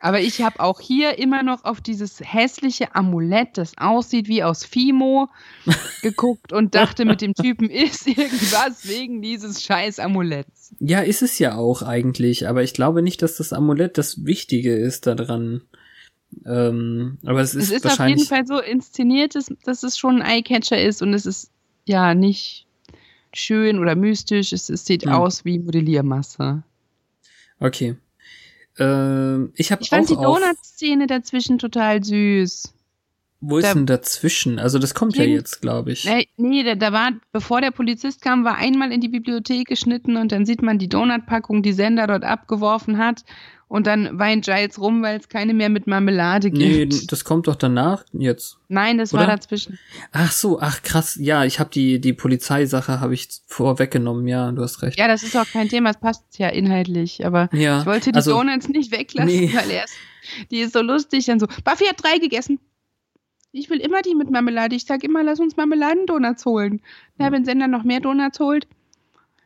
Aber ich habe auch hier immer noch auf dieses hässliche Amulett, das aussieht wie aus Fimo, [laughs] geguckt und dachte, mit dem Typen ist irgendwas wegen dieses scheiß Amuletts.
Ja, ist es ja auch eigentlich, aber ich glaube nicht, dass das Amulett das Wichtige ist daran. Ähm, aber es ist, es ist
auf jeden Fall so inszeniert, dass, dass es schon ein Eyecatcher ist und es ist ja nicht schön oder mystisch. Es, es sieht hm. aus wie Modelliermasse.
Okay. Äh, ich habe
Ich fand die Donut-Szene dazwischen total süß.
Wo ist da, denn dazwischen? Also das kommt ja jetzt, glaube ich.
Äh, nee, da, da war, bevor der Polizist kam, war einmal in die Bibliothek geschnitten und dann sieht man die Donutpackung, die Sender dort abgeworfen hat und dann weint Giles rum, weil es keine mehr mit Marmelade gibt. Nee,
das kommt doch danach jetzt.
Nein, das oder? war dazwischen.
Ach so, ach krass. Ja, ich habe die die Polizeisache habe ich vorweggenommen. Ja, du hast recht.
Ja, das ist auch kein Thema, es passt ja inhaltlich, aber ja, ich wollte die also, Donuts nicht weglassen, nee. weil er ist, die ist so lustig dann so. Buffy hat drei gegessen. Ich will immer die mit Marmelade. Ich sag immer, lass uns Marmeladendonuts holen. Na, wenn Sender noch mehr Donuts holt,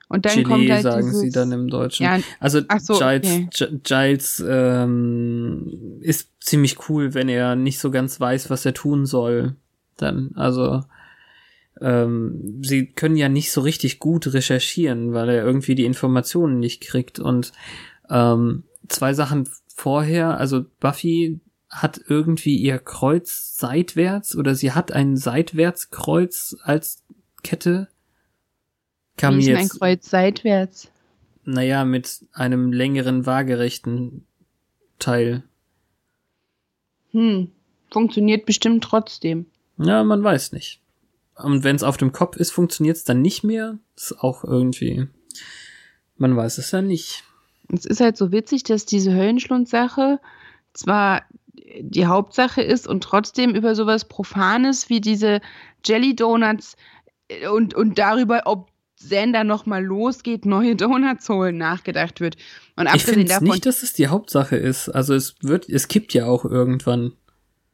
und dann
Gelee,
kommt halt
sagen
dieses,
sie dann im Deutschen. Ja, also so, Giles, okay. Giles ähm, ist ziemlich cool, wenn er nicht so ganz weiß, was er tun soll. Dann, also ähm, sie können ja nicht so richtig gut recherchieren, weil er irgendwie die Informationen nicht kriegt. Und ähm, zwei Sachen vorher, also Buffy hat irgendwie ihr Kreuz seitwärts oder sie hat ein Seitwärtskreuz als Kette
Kam Wie ist jetzt, ein Kreuz seitwärts?
Naja, mit einem längeren waagerechten Teil.
Hm, funktioniert bestimmt trotzdem.
Ja, man weiß nicht. Und wenn es auf dem Kopf ist, funktioniert es dann nicht mehr. Das ist auch irgendwie. Man weiß es ja nicht.
Es ist halt so witzig, dass diese Höllenschlund-Sache zwar die Hauptsache ist und trotzdem über sowas Profanes wie diese Jelly Donuts äh, und, und darüber, ob Sender nochmal losgeht, neue Donuts holen, nachgedacht wird. Und
Ich
abgesehen davon,
nicht, dass es die Hauptsache ist. Also es wird, es kippt ja auch irgendwann.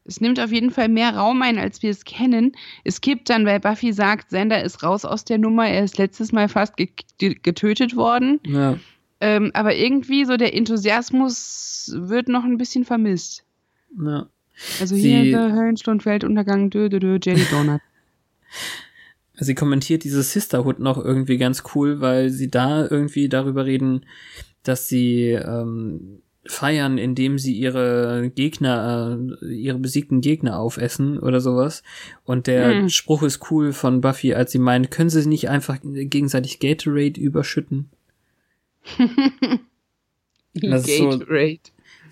es nimmt auf jeden Fall mehr Raum ein, als wir es kennen. Es kippt dann, weil Buffy sagt, Sender ist raus aus der Nummer, er ist letztes Mal fast ge getötet worden.
Ja.
Ähm, aber irgendwie so der Enthusiasmus wird noch ein bisschen vermisst.
Ja.
Also
Sie-
hier der Höllenstund, Weltuntergang, dö, dö, dö, Jelly [laughs] Donut.
Sie kommentiert diese Sisterhood noch irgendwie ganz cool, weil sie da irgendwie darüber reden, dass sie ähm, feiern, indem sie ihre Gegner, äh, ihre besiegten Gegner aufessen oder sowas. Und der
Hm.
Spruch ist cool von Buffy, als sie meint, können sie nicht einfach gegenseitig Gatorade überschütten? [laughs] Ist so-
Gatorade.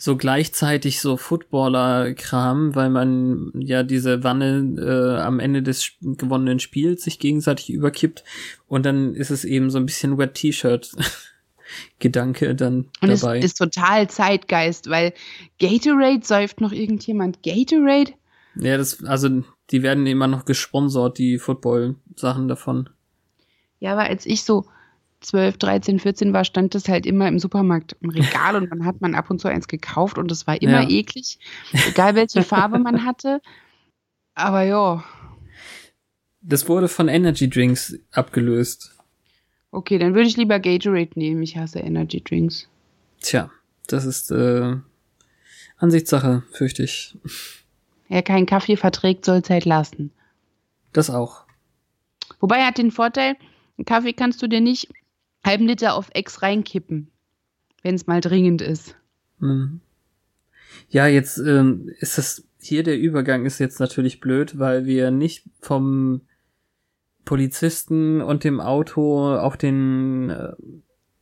So gleichzeitig so Footballer-Kram, weil man ja diese Wanne äh, am Ende des gewonnenen Spiels sich gegenseitig überkippt und dann ist es eben so ein bisschen Wet T-Shirt [laughs] Gedanke dann
Und es
dabei.
ist total Zeitgeist, weil Gatorade säuft noch irgendjemand Gatorade?
ja, das also die werden immer noch gesponsert, die Football-Sachen davon.
Ja, aber als ich so 12, 13, 14 war, stand das halt immer im Supermarkt im [laughs] Regal und dann hat man ab und zu eins gekauft und es war immer
Ja.
eklig, egal welche [laughs] Farbe man hatte. Aber ja,
Das wurde von Energy Drinks abgelöst.
okay, dann würde ich lieber Gatorade nehmen. Ich hasse Energy Drinks.
Tja, das ist äh, Ansichtssache, fürchte ich.
Wer keinen Kaffee verträgt, soll es halt lassen.
Das auch.
Wobei er hat den Vorteil, einen Kaffee kannst du dir nicht halben Liter auf Ex reinkippen, wenn es mal dringend ist.
Mhm. Ja, jetzt ähm, ist das hier der Übergang ist jetzt natürlich blöd, weil wir nicht vom Polizisten und dem Auto auf den äh,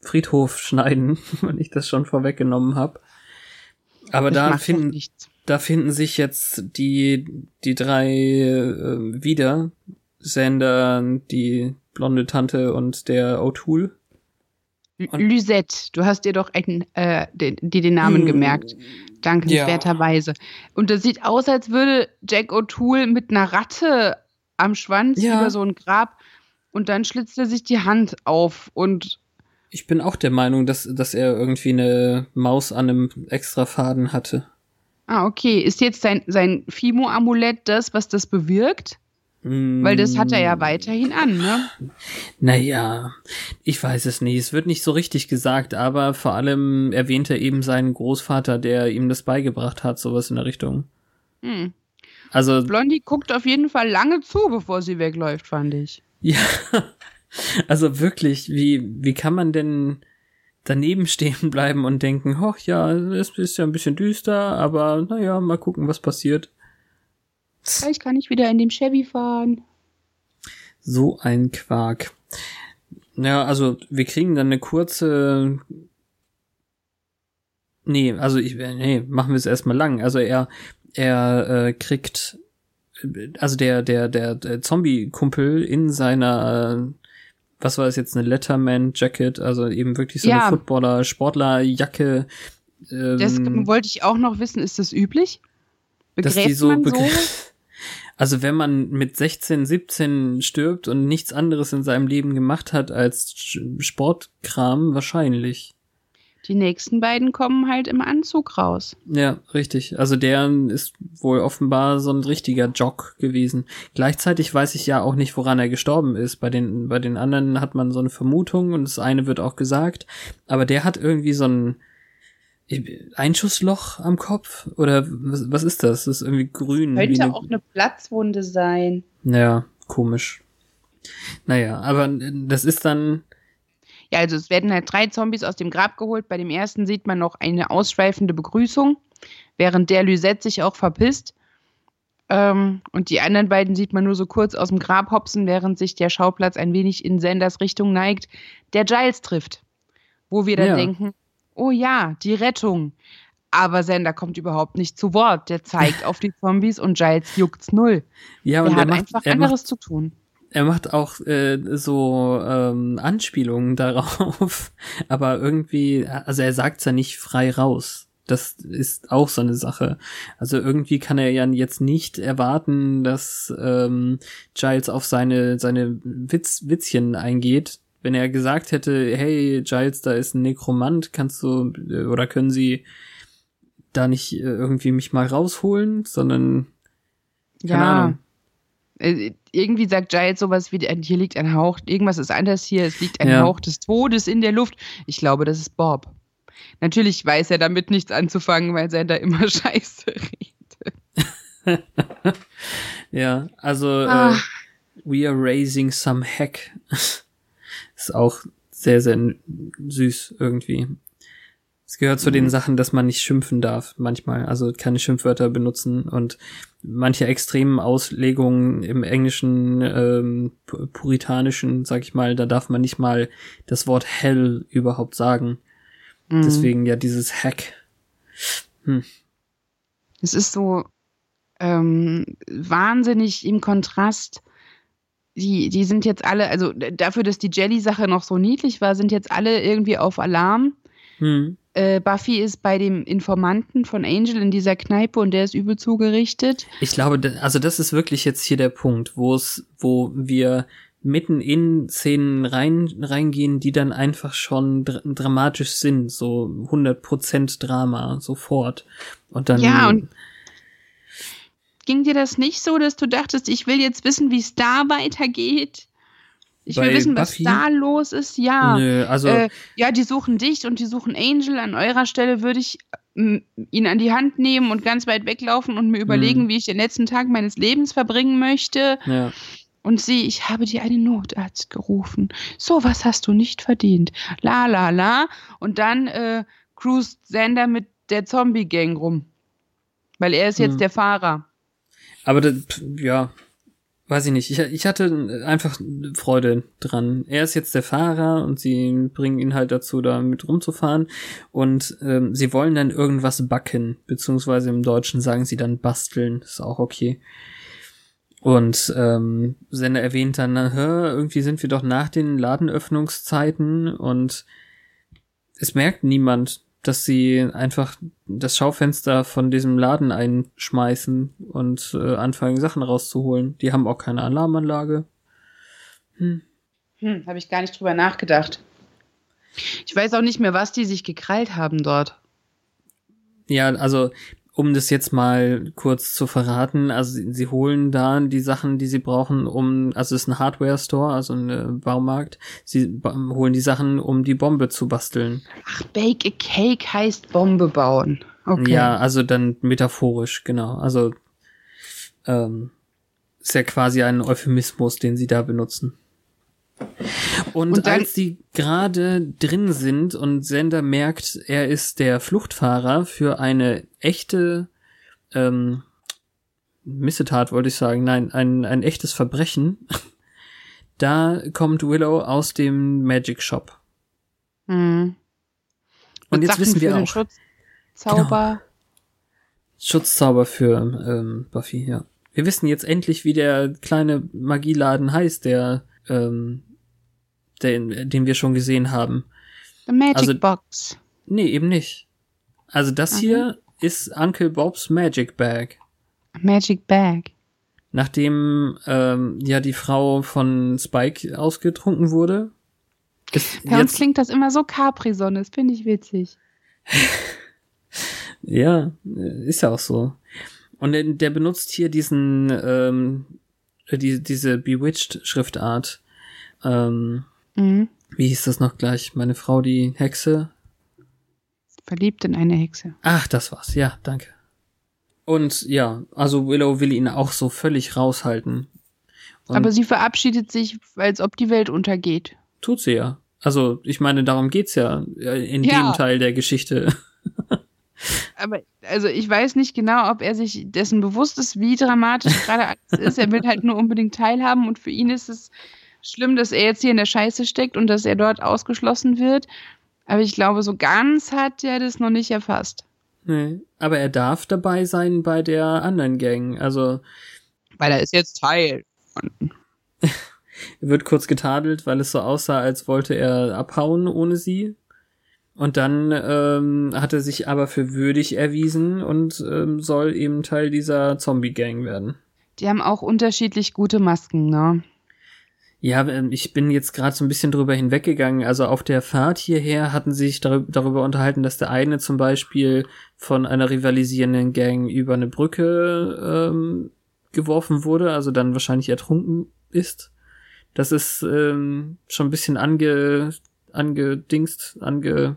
Friedhof schneiden, [laughs] wenn ich das schon vorweggenommen habe. Aber da finden, da finden sich jetzt die die drei äh, wieder Sander, die blonde Tante und der O'Toole.
Lysette, du hast dir doch einen, äh, den, dir den Namen
Hm.
gemerkt. Dankenswerterweise. Und das sieht aus, als würde Jack O'Toole mit einer Ratte am Schwanz
Ja.
über so ein Grab und dann schlitzt er sich die Hand auf und
Ich bin auch der Meinung, dass, dass er irgendwie eine Maus an einem extra Faden hatte.
ah, okay, ist jetzt sein, sein Fimo-Amulett das, was das bewirkt? Weil das hat er
Mm.
ja weiterhin an, ne?
Naja, ich weiß es nicht. Es wird nicht so richtig gesagt, aber vor allem erwähnt er eben seinen Großvater, der ihm das beigebracht hat, sowas in der Richtung.
Hm.
Also,
Blondie guckt auf jeden Fall lange zu, bevor sie wegläuft, fand ich.
ja, [laughs] also wirklich, wie, wie kann man denn daneben stehen bleiben und denken, ach ja, es ist ja ein bisschen düster, aber naja, mal gucken, was passiert.
Vielleicht kann ich wieder in dem Chevy fahren.
So ein Quark. Ja, also wir kriegen dann eine kurze. Nee, also ich, nee, machen wir es erstmal lang. Also er, er äh, kriegt, also der, der, der, der Zombie-Kumpel in seiner, äh, was war es jetzt, eine Letterman-Jacket, also eben wirklich so
Ja.
eine Footballer-Sportler-Jacke. Ähm,
Das wollte ich auch noch wissen, ist das üblich?
dass
Begräbt
die so
man so? [laughs]
Also wenn man mit 16, 17 stirbt und nichts anderes in seinem Leben gemacht hat als Sportkram, wahrscheinlich.
Die nächsten beiden kommen halt im Anzug raus.
Ja, richtig. Also der ist wohl offenbar so ein richtiger Jock gewesen. Gleichzeitig weiß ich ja auch nicht, woran er gestorben ist. Bei den, bei den anderen hat man so eine Vermutung und das eine wird auch gesagt. Aber der hat irgendwie so ein Einschussloch am Kopf? Oder was, was ist das? Das ist irgendwie grün.
Könnte
eine-
auch eine Platzwunde sein.
Ja, komisch. Naja, aber das ist dann,
Ja, also es werden halt drei Zombies aus dem Grab geholt. Bei dem ersten sieht man noch eine ausschweifende Begrüßung, während der Lysette sich auch verpisst. Ähm, und die anderen beiden sieht man nur so kurz aus dem Grab hopsen, während sich der Schauplatz ein wenig in Senders Richtung neigt, der Giles trifft. Wo wir dann
Ja.
denken, oh ja, die Rettung. Aber Sender kommt überhaupt nicht zu Wort. Der zeigt [laughs] auf die Zombies und Giles juckt's null.
ja, und er
hat
macht,
einfach
er
anderes
macht,
zu tun.
er macht auch äh, so ähm, Anspielungen darauf, [laughs] aber irgendwie, also er sagt's ja nicht frei raus. Das ist auch so eine Sache. Also irgendwie kann er ja jetzt nicht erwarten, dass ähm, Giles auf seine seine Witz, Witzchen eingeht, Wenn er gesagt hätte, hey, Giles, da ist ein Nekromant, kannst du, äh, oder können sie da nicht äh, irgendwie mich mal rausholen, sondern,
ja.
Ahnung.
Äh, Irgendwie sagt Giles sowas wie, hier liegt ein Hauch, irgendwas ist anders hier, es liegt ein
Ja.
Hauch des Todes in der Luft. Ich glaube, das ist Bob. Natürlich weiß er damit nichts anzufangen, weil er da immer [laughs] Scheiße redet. [laughs]
Ja, also äh, We are raising some heck. [laughs] ist auch sehr, sehr süß irgendwie. Es gehört zu den
Mhm.
Sachen, dass man nicht schimpfen darf manchmal, also keine Schimpfwörter benutzen und manche extremen Auslegungen im englischen ähm, pu- puritanischen, sag ich mal, da darf man nicht mal das Wort hell überhaupt sagen.
Mhm.
Deswegen ja dieses Hack.
Es ist so ähm, wahnsinnig im Kontrast. Die, die sind jetzt alle, also dafür, dass die Jelly-Sache noch so niedlich war, sind jetzt alle irgendwie auf Alarm.
Hm.
Äh, Buffy ist bei dem Informanten von Angel in dieser Kneipe und der ist übel zugerichtet.
Ich glaube, also das ist wirklich jetzt hier der Punkt, wo es, wo wir mitten in Szenen rein, reingehen, die dann einfach schon dr dramatisch sind, so 100% Drama, sofort. Und dann,
Ja, und ging dir das nicht so, dass du dachtest, ich will jetzt wissen, wie es da weitergeht? Ich will
Bei
wissen, was
Buffy?
da los ist. Ja.
nö, also,
Äh, ja, die suchen dich und die suchen Angel. An eurer Stelle würde ich m, ihn an die Hand nehmen und ganz weit weglaufen und mir
Mhm.
überlegen, wie ich den letzten Tag meines Lebens verbringen möchte.
ja,
Und sie, ich habe dir einen Notarzt gerufen. So was hast du nicht verdient. La la la. Und dann äh, cruist Sander mit der Zombie-Gang rum. Weil er ist jetzt
Hm.
der Fahrer.
Aber das, ja, weiß ich nicht. Ich, ich hatte einfach Freude dran. Er ist jetzt der Fahrer und sie bringen ihn halt dazu, da mit rumzufahren. Und ähm, sie wollen dann irgendwas backen, beziehungsweise im Deutschen sagen sie dann basteln. Ist auch okay. Und ähm, Sender erwähnt dann, na, irgendwie sind wir doch nach den Ladenöffnungszeiten und es merkt niemand, dass sie einfach das Schaufenster von diesem Laden einschmeißen und äh, anfangen, Sachen rauszuholen. Die haben auch keine Alarmanlage. Hm.
Hm, habe ich gar nicht drüber nachgedacht. Ich weiß auch nicht mehr, was die sich gekrallt haben dort.
Ja, also um das jetzt mal kurz zu verraten, also sie, sie holen da die Sachen, die sie brauchen, um, also es ist ein Hardware-Store, also ein äh, Baumarkt. Sie holen die Sachen, um die Bombe zu basteln.
Ach, Bake a Cake heißt Bombe bauen. Okay.
Ja, also dann metaphorisch, genau. Also ähm, ist ja quasi ein Euphemismus, den sie da benutzen. Und,
Und
als sie gerade drin sind und Sender merkt, er ist der Fluchtfahrer für eine echte ähm, Missetat, wollte ich sagen, nein, ein, ein echtes Verbrechen, [laughs] da kommt Willow aus dem Magic Shop.
Hm.
Und jetzt
Sachen
wissen wir
für den
auch, Genau.
Schutzzauber.
Schutzzauber für ähm, Buffy, ja. Wir wissen jetzt endlich, wie der kleine Magieladen heißt, der, ähm, den, den wir schon gesehen haben.
The Magic
Also-
Box.
Nee, eben nicht. Also das
Mhm.
hier ist Uncle Bobs Magic Bag.
Magic Bag.
Nachdem ähm, ja die Frau von Spike ausgetrunken wurde, ist
Bei uns klingt das immer so Capri-Sonne. Das finde ich witzig. [laughs]
ja äh, ist ja auch so. Und der, der benutzt hier diesen ähm, die, diese Bewitched Schriftart. Ähm,
Mhm.
wie hieß das noch gleich? Meine Frau, die Hexe.
Verliebt in eine Hexe.
Ach, das war's. Ja, danke. Und ja, also Willow will ihn auch so völlig raushalten. Und
Aber sie verabschiedet sich, als ob die Welt untergeht.
tut sie ja. Also, ich meine, darum geht's ja äh, in
Ja.
dem Teil der Geschichte. [laughs]
Aber also ich weiß nicht genau, ob er sich dessen bewusst ist, wie dramatisch gerade alles ist. Er will halt nur unbedingt teilhaben und für ihn ist es schlimm, dass er jetzt hier in der Scheiße steckt und dass er dort ausgeschlossen wird. Aber ich glaube, so ganz hat er das noch nicht erfasst.
Nee. Aber er darf dabei sein bei der anderen Gang. Also,
Weil er ist jetzt Teil.
er [laughs] wird kurz getadelt, weil es so aussah, als wollte er abhauen ohne sie. Und dann ähm, hat er sich aber für würdig erwiesen und ähm, soll eben Teil dieser Zombie-Gang werden.
Die haben auch unterschiedlich gute Masken, ne?
Ja, ähm, ich bin jetzt gerade so ein bisschen drüber hinweggegangen. Also auf der Fahrt hierher hatten sie sich darüber, unterhalten, dass der eine zum Beispiel von einer rivalisierenden Gang über eine Brücke ähm, geworfen wurde, also dann wahrscheinlich ertrunken ist. Das ist ähm, schon ein bisschen ange, angedingst, ange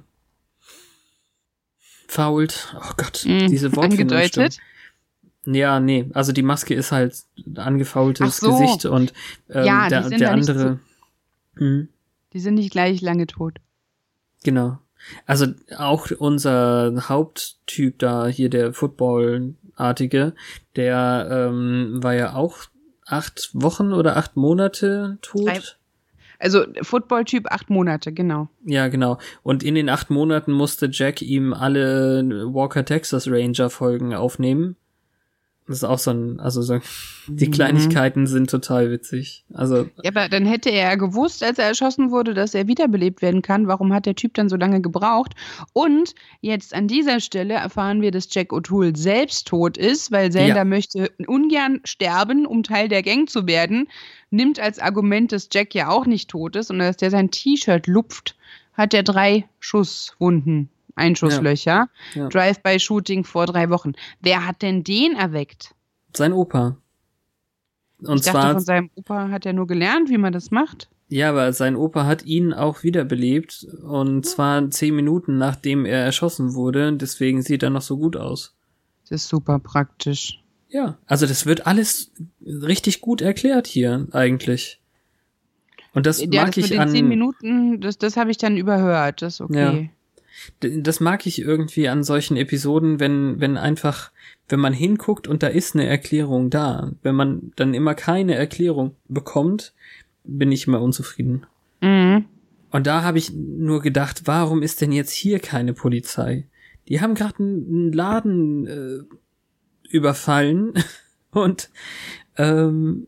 fault. Oh Gott,
Mm,
diese Wortfindung
angedeutet?
stimmt. Ja, nee, also die Maske ist halt angefaultes
so.
Gesicht und ähm,
Ja,
der, der andere. Hm,
Die sind nicht gleich lange tot.
genau. Also auch unser Haupttyp da, hier der Footballartige, der ähm, war ja auch acht Wochen oder acht Monate tot.
Drei- Also Football-Typ acht Monate, genau.
Ja, genau. Und in den acht Monaten musste Jack ihm alle Walker Texas Ranger Folgen aufnehmen. Das ist auch so ein, also so, [laughs] die
Mhm.
Kleinigkeiten sind total witzig. Also,
Ja, aber dann hätte er ja gewusst, als er erschossen wurde, dass er wiederbelebt werden kann. Warum hat der Typ dann so lange gebraucht? Und jetzt an dieser Stelle erfahren wir, dass Jack O'Toole selbst tot ist, weil Zelda
Ja.
möchte ungern sterben, um Teil der Gang zu werden. Nimmt als Argument, dass Jack ja auch nicht tot ist und dass der sein T-Shirt lupft, hat er drei Schusswunden, Einschusslöcher.
Ja.
Drive-by-Shooting vor drei Wochen. Wer hat denn den erweckt?
sein Opa. Und
ich dachte,
zwar,
von seinem Opa hat er nur gelernt, wie man das macht.
ja, aber sein Opa hat ihn auch wiederbelebt. Und zwar zehn Minuten nachdem er erschossen wurde. Deswegen sieht er noch so gut aus.
Das ist super praktisch.
Ja, also das wird alles richtig gut erklärt hier eigentlich. Und das
ja,
mag
das mit
ich
den
an
zehn Minuten, das, das habe ich dann überhört. Das ist okay.
D- Das mag ich irgendwie an solchen Episoden, wenn, wenn einfach, wenn man hinguckt und da ist eine Erklärung da. Wenn man dann immer keine Erklärung bekommt, bin ich immer unzufrieden.
Mhm.
Und da habe ich nur gedacht, warum ist denn jetzt hier keine Polizei? Die haben gerade einen Laden äh, überfallen [laughs] und ähm,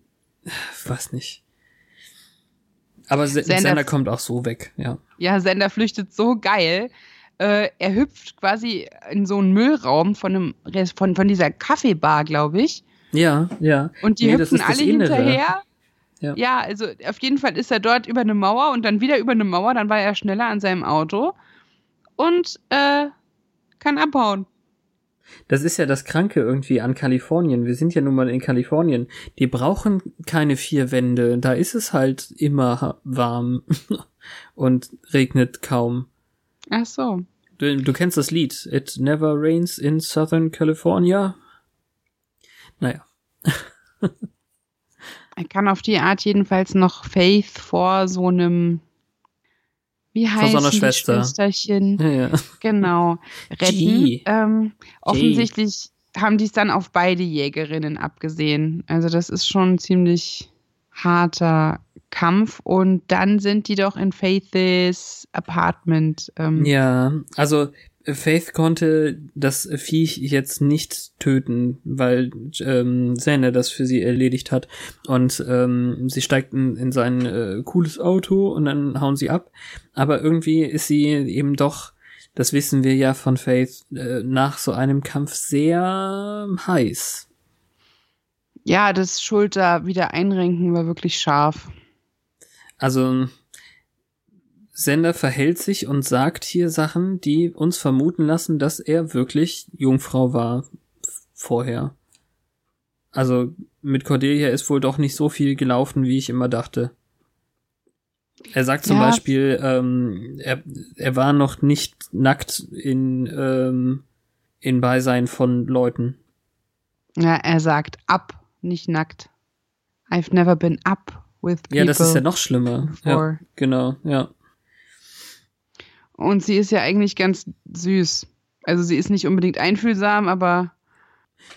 weiß nicht. Aber Se-
Sender-
Sender kommt auch so weg, ja.
Ja, Sender flüchtet so geil. Äh, er hüpft quasi in so einen Müllraum von, einem, von, von dieser Kaffeebar, glaube ich.
Ja, ja.
Und die
Nee,
hüpfen alle
Innere.
hinterher.
Ja.
ja, also auf jeden Fall ist er dort über eine Mauer und dann wieder über eine Mauer. Dann war er schneller an seinem Auto und äh, kann abhauen.
Das ist ja das Kranke irgendwie an Kalifornien. Wir sind ja nun mal in Kalifornien. Die brauchen keine vier Wände. Da ist es halt immer warm [laughs] und regnet kaum.
Ach so.
Du, du kennst das Lied. It never rains in Southern California. Naja. [laughs]
Er kann auf die Art jedenfalls noch Faith vor so einem wie
Vor
heißt
so einer Schwester.
Schwesterchen?
Ja, [laughs] ja.
Genau. Retten.
G.
Ähm, offensichtlich haben die es dann auf beide Jägerinnen abgesehen. Also das ist schon ein ziemlich harter Kampf. Und dann sind die doch in Faiths Apartment. Ähm,
Ja, also Faith konnte das Viech jetzt nicht töten, weil ähm, Zane das für sie erledigt hat. Und ähm, sie steigt in, in sein äh, cooles Auto und dann hauen sie ab. Aber irgendwie ist sie eben doch, das wissen wir ja von Faith, äh, nach so einem Kampf sehr heiß.
ja, das Schulter wieder einrenken war wirklich scharf.
Also Sender verhält sich und sagt hier Sachen, die uns vermuten lassen, dass er wirklich Jungfrau war vorher. Also mit Cordelia ist wohl doch nicht so viel gelaufen, wie ich immer dachte. Er sagt zum
Ja.
Beispiel, ähm, er, er war noch nicht nackt in, ähm, in Beisein von Leuten.
Ja, er sagt ab, nicht nackt. I've never been up with people.
Ja, das ist ja noch schlimmer. Ja, genau, ja.
Und sie ist ja eigentlich ganz süß. Also sie ist nicht unbedingt einfühlsam, aber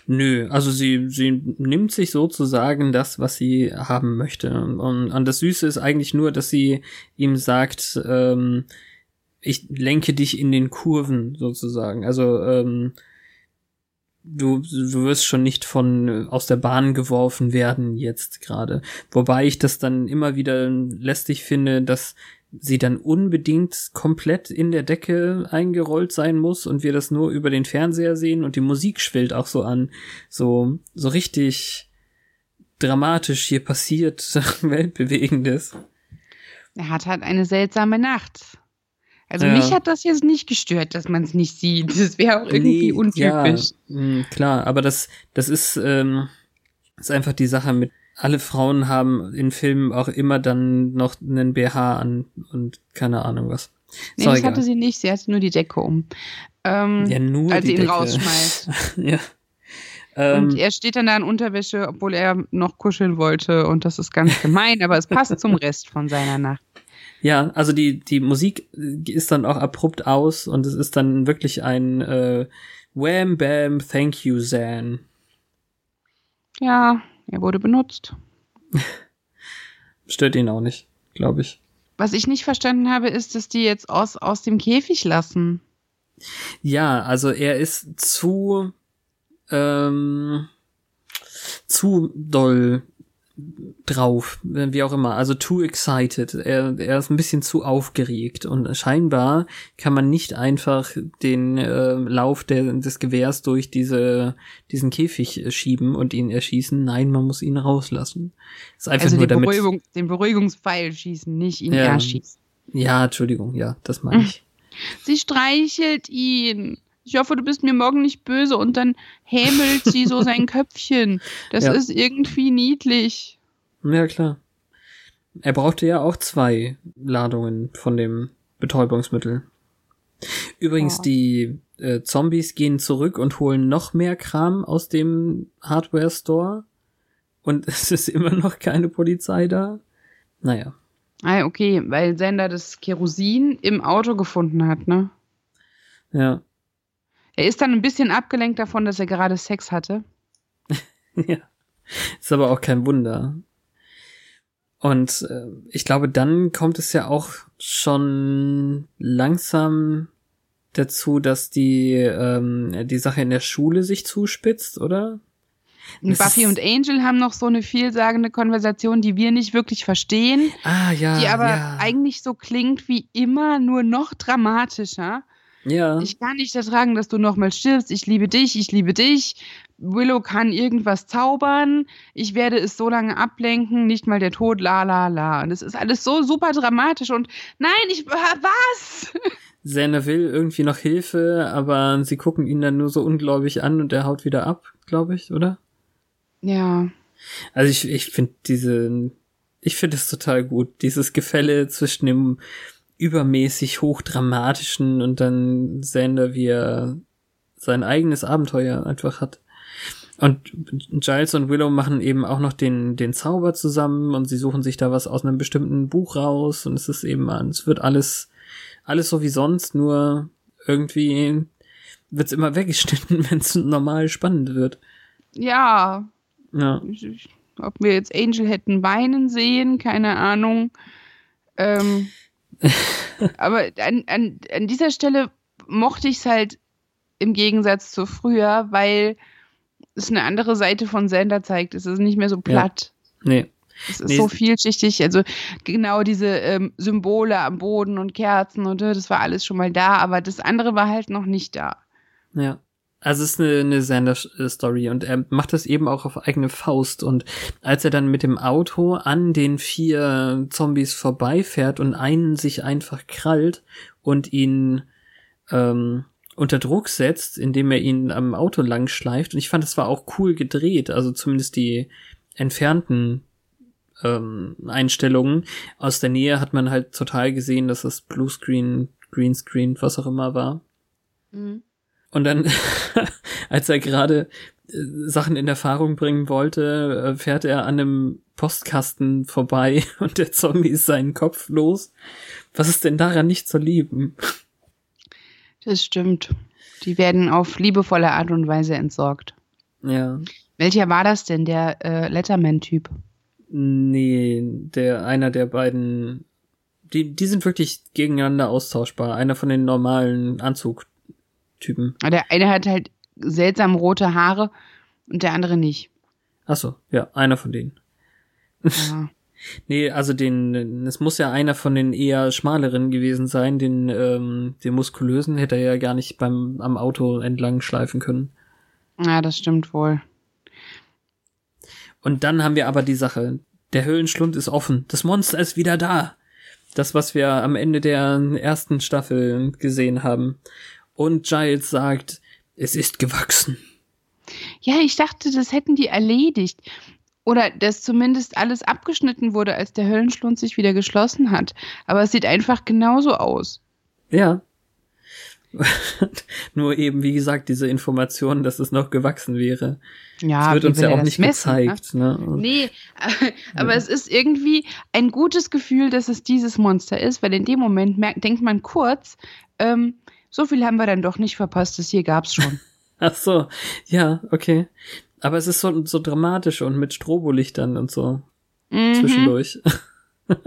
Nö, also sie, sie nimmt sich sozusagen das, was sie haben möchte. Und, und das Süße ist eigentlich nur, dass sie ihm sagt, ähm, ich lenke dich in den Kurven sozusagen. Also ähm, du, du wirst schon nicht von äh, aus der Bahn geworfen werden jetzt gerade. Wobei ich das dann immer wieder lästig finde, dass sie dann unbedingt komplett in der Decke eingerollt sein muss und wir das nur über den Fernseher sehen und die Musik schwillt auch so an. So, so richtig dramatisch hier passiert, [laughs] weltbewegendes.
Er hat halt eine seltsame Nacht. Also
Ja.
mich hat das jetzt nicht gestört, dass man es nicht sieht. Das wäre auch irgendwie
Nee,
untypisch.
Ja, mh, klar, aber das, das ist, ähm, ist einfach die Sache mit, alle Frauen haben in Filmen auch immer dann noch einen BH an und keine Ahnung was.
Nee,
auch
das hatte sie nicht. Sie hatte nur die Decke um. Ähm,
ja, nur
als
die
sie ihn
Decke.
rausschmeißt. [laughs]
ja. Ähm,
Und er steht dann da in Unterwäsche, obwohl er noch kuscheln wollte. Und das ist ganz gemein, aber es passt zum Rest von seiner Nacht.
Ja, also die, die Musik äh, ist dann auch abrupt aus und es ist dann wirklich ein äh, Wham Bam Thank You Zan.
Ja, er wurde benutzt. [laughs]
Stört ihn auch nicht, glaube ich.
Was ich nicht verstanden habe, ist, dass die jetzt aus, aus dem Käfig lassen.
Ja, also er ist zu ähm, zu doll drauf, wie auch immer, also too excited. Er, er ist ein bisschen zu aufgeregt und scheinbar kann man nicht einfach den äh, Lauf der, des Gewehrs durch diese, diesen Käfig schieben und ihn erschießen. Nein, man muss ihn rauslassen. Ist einfach
Also
nur damit.
Beruhigung, den Beruhigungspfeil schießen, nicht ihn
Ja.
erschießen.
Ja, Entschuldigung, ja, das meine [laughs] ich.
Sie streichelt ihn. Ich hoffe, du bist mir morgen nicht böse. Und dann hämelt sie so sein [laughs] Köpfchen. Das
Ja.
ist irgendwie niedlich.
Ja, klar. Er brauchte ja auch zwei Ladungen von dem Betäubungsmittel. Übrigens,
Oh.
die äh, Zombies gehen zurück und holen noch mehr Kram aus dem Hardware-Store. Und [laughs] es ist immer noch keine Polizei da. Naja.
Ah, okay, weil Sender das Kerosin im Auto gefunden hat, ne?
Ja.
Er ist dann ein bisschen abgelenkt davon, dass er gerade Sex hatte. [laughs]
ja. Ist aber auch kein Wunder. Und äh, ich glaube, dann kommt es ja auch schon langsam dazu, dass die, ähm, die Sache in der Schule sich zuspitzt, oder?
Und Buffy und Angel haben noch so eine vielsagende Konversation, die wir nicht wirklich verstehen,
Ah, ja.
die aber
ja.
eigentlich so klingt wie immer, nur noch dramatischer.
Ja.
Ich kann nicht ertragen, dass du nochmal stirbst. Ich liebe dich, ich liebe dich. Willow kann irgendwas zaubern. Ich werde es so lange ablenken. Nicht mal der Tod, la la la. Und es ist alles so super dramatisch. Und nein, ich. Was? [laughs]
Xander will irgendwie noch Hilfe, aber sie gucken ihn dann nur so ungläubig an und er haut wieder ab, glaube ich, oder?
Ja.
Also ich, ich finde diese, ich finde es total gut, dieses Gefälle zwischen dem übermäßig hochdramatischen und dann Xander, wie er sein eigenes Abenteuer einfach hat. Und Giles und Willow machen eben auch noch den, den Zauber zusammen und sie suchen sich da was aus einem bestimmten Buch raus und es ist eben, es wird alles, alles so wie sonst, nur irgendwie wird's immer [laughs] weggeschnitten, wenn es normal spannend wird.
Ja.
Ja.
Ob wir jetzt Angel hätten weinen sehen, keine Ahnung. Ähm, [laughs] aber an, an, an dieser Stelle mochte ich es halt im Gegensatz zu früher, weil es eine andere Seite von Sender zeigt. Es ist nicht mehr so platt.
Nee.
Es ist
Nee,
so vielschichtig. Also genau diese ähm, Symbole am Boden und Kerzen und äh, das war alles schon mal da, aber das andere war halt noch nicht da.
Ja. Also es ist eine, eine Xander-Story und er macht das eben auch auf eigene Faust. Und als er dann mit dem Auto an den vier Zombies vorbeifährt und einen sich einfach krallt und ihn ähm, unter Druck setzt, indem er ihn am Auto lang schleift. Und ich fand, das war auch cool gedreht. Also zumindest die entfernten ähm, Einstellungen. Aus der Nähe hat man halt total gesehen, dass das Bluescreen, Greenscreen, was auch immer war. Und dann, [laughs] als er gerade äh, Sachen in Erfahrung bringen wollte, äh, fährt er an einem Postkasten vorbei [laughs] und der Zombie ist seinen Kopf los. Was ist denn daran nicht zu lieben?
Das stimmt. Die werden auf liebevolle Art und Weise entsorgt.
Ja.
Welcher war das denn, der äh, Letterman-Typ?
Nee, der, einer der beiden, die, die sind wirklich gegeneinander austauschbar. Einer von den normalen Anzugtypen.
Ah, Der eine hat halt seltsam rote Haare und der andere nicht.
Ach so, ja, einer von denen.
Ja. [laughs]
Nee, also den, es muss ja einer von den eher schmaleren gewesen sein, den, ähm, den muskulösen hätte er ja gar nicht beim, am Auto entlang schleifen können.
ja, das stimmt wohl.
Und dann haben wir aber die Sache, der Höhlenschlund ist offen, das Monster ist wieder da. Das, was wir am Ende der ersten Staffel gesehen haben. Und Giles sagt, es ist gewachsen.
Ja, ich dachte, das hätten die erledigt. Oder dass zumindest alles abgeschnitten wurde, als der Höllenschlund sich wieder geschlossen hat. Aber es sieht einfach genauso aus.
Ja. [laughs] Nur eben, wie gesagt, diese Information, dass es noch gewachsen wäre.
Ja,
das wird uns ja auch nicht
messen,
gezeigt. Ne? Und-
Nee, [laughs] aber es ist irgendwie ein gutes Gefühl, dass es dieses Monster ist, weil in dem Moment merkt, denkt man kurz, ähm, so viel haben wir dann doch nicht verpasst, das hier gab's schon. [laughs]
Ach so, ja, okay. Aber es ist so, so dramatisch und mit Strobolichtern und so
Mhm.
zwischendurch. [laughs]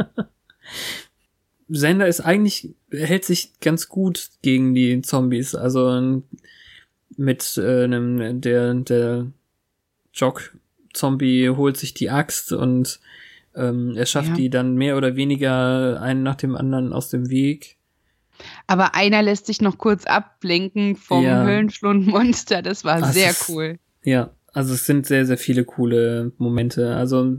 Sender ist eigentlich, hält sich ganz gut gegen die Zombies. Also mit äh, einem, der, der Jock-Zombie holt sich die Axt und ähm, er schafft
Ja.
die dann mehr oder weniger einen nach dem anderen aus dem Weg.
Aber einer lässt sich noch kurz ablenken vom
Ja.
Höhlenschlundmonster, das war
Das
sehr
ist-
cool.
Ja, also es sind sehr, sehr viele coole Momente. Also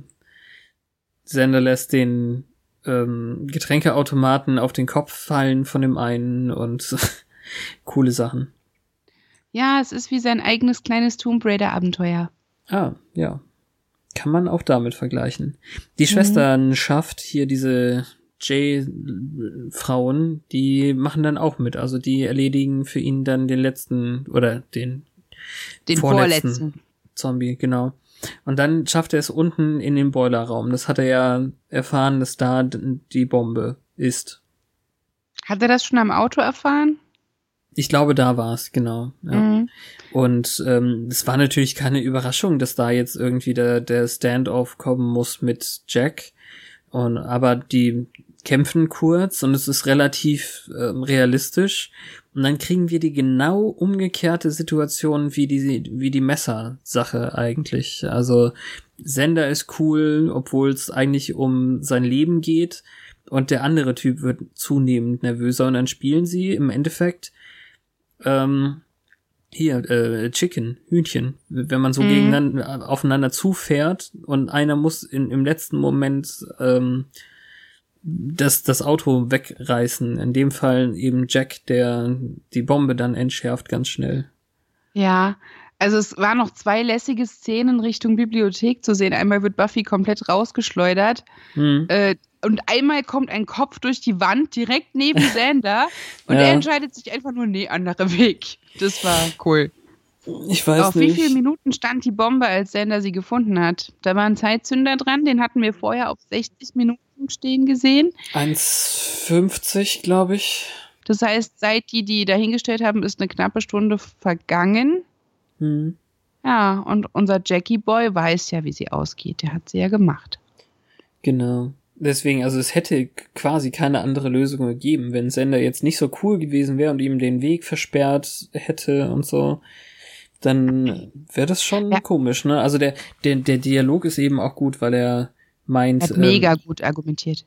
Sender lässt den ähm, Getränkeautomaten auf den Kopf fallen von dem einen und [laughs] coole Sachen.
Ja, es ist wie sein eigenes kleines Tomb Raider-Abenteuer.
Ah, ja. Kann man auch damit vergleichen. Die Schwesternschaft, hier diese J-Frauen, die machen dann auch mit. Also die erledigen für ihn dann den letzten oder den
Den
Vorletzten.
vorletzten.
Zombie, genau. Und dann schafft er es unten in den Boilerraum. Das hat er ja erfahren, dass da die Bombe ist.
Hat er das schon am Auto erfahren?
Ich glaube, da war es, genau. Ja.
Mhm.
Und ähm, es war natürlich keine Überraschung, dass da jetzt irgendwie der, der Standoff kommen muss mit Jack. Und, aber die kämpfen kurz und es ist relativ ähm, realistisch. Und dann kriegen wir die genau umgekehrte Situation wie die, wie die Messersache eigentlich. Also Sender ist cool, obwohl es eigentlich um sein Leben geht. Und der andere Typ wird zunehmend nervöser und dann spielen sie im Endeffekt ähm, hier, äh, Chicken, Hühnchen, wenn man so
Mhm.
gegeneinander aufeinander zufährt und einer muss in, im letzten Moment ähm, das, das Auto wegreißen. In dem Fall eben Jack, der die Bombe dann entschärft ganz schnell.
Ja, also es waren noch zwei lässige Szenen Richtung Bibliothek zu sehen. Einmal wird Buffy komplett rausgeschleudert
Hm.
äh, und einmal kommt ein Kopf durch die Wand direkt neben [laughs] Sander und
Ja.
er entscheidet sich einfach nur, nee, anderer Weg. Das war cool.
Ich weiß
Auf wie
nicht.
viele Minuten stand die Bombe, als Sander sie gefunden hat? Da war ein Zeitzünder dran, den hatten wir vorher auf 60 Minuten stehen gesehen.
1,50, glaube ich.
Das heißt, seit die die dahingestellt haben, ist eine knappe Stunde vergangen.
Hm.
Ja, und unser Jackie Boy weiß ja, wie sie ausgeht. Der hat sie ja gemacht.
Genau. Deswegen, also es hätte quasi keine andere Lösung gegeben, wenn Sender jetzt nicht so cool gewesen wäre und ihm den Weg versperrt hätte und so. Dann wäre das schon
Ja.
komisch, ne? Also der, der, der Dialog ist eben auch gut, weil er meint,
Hat
ähm,
mega gut argumentiert.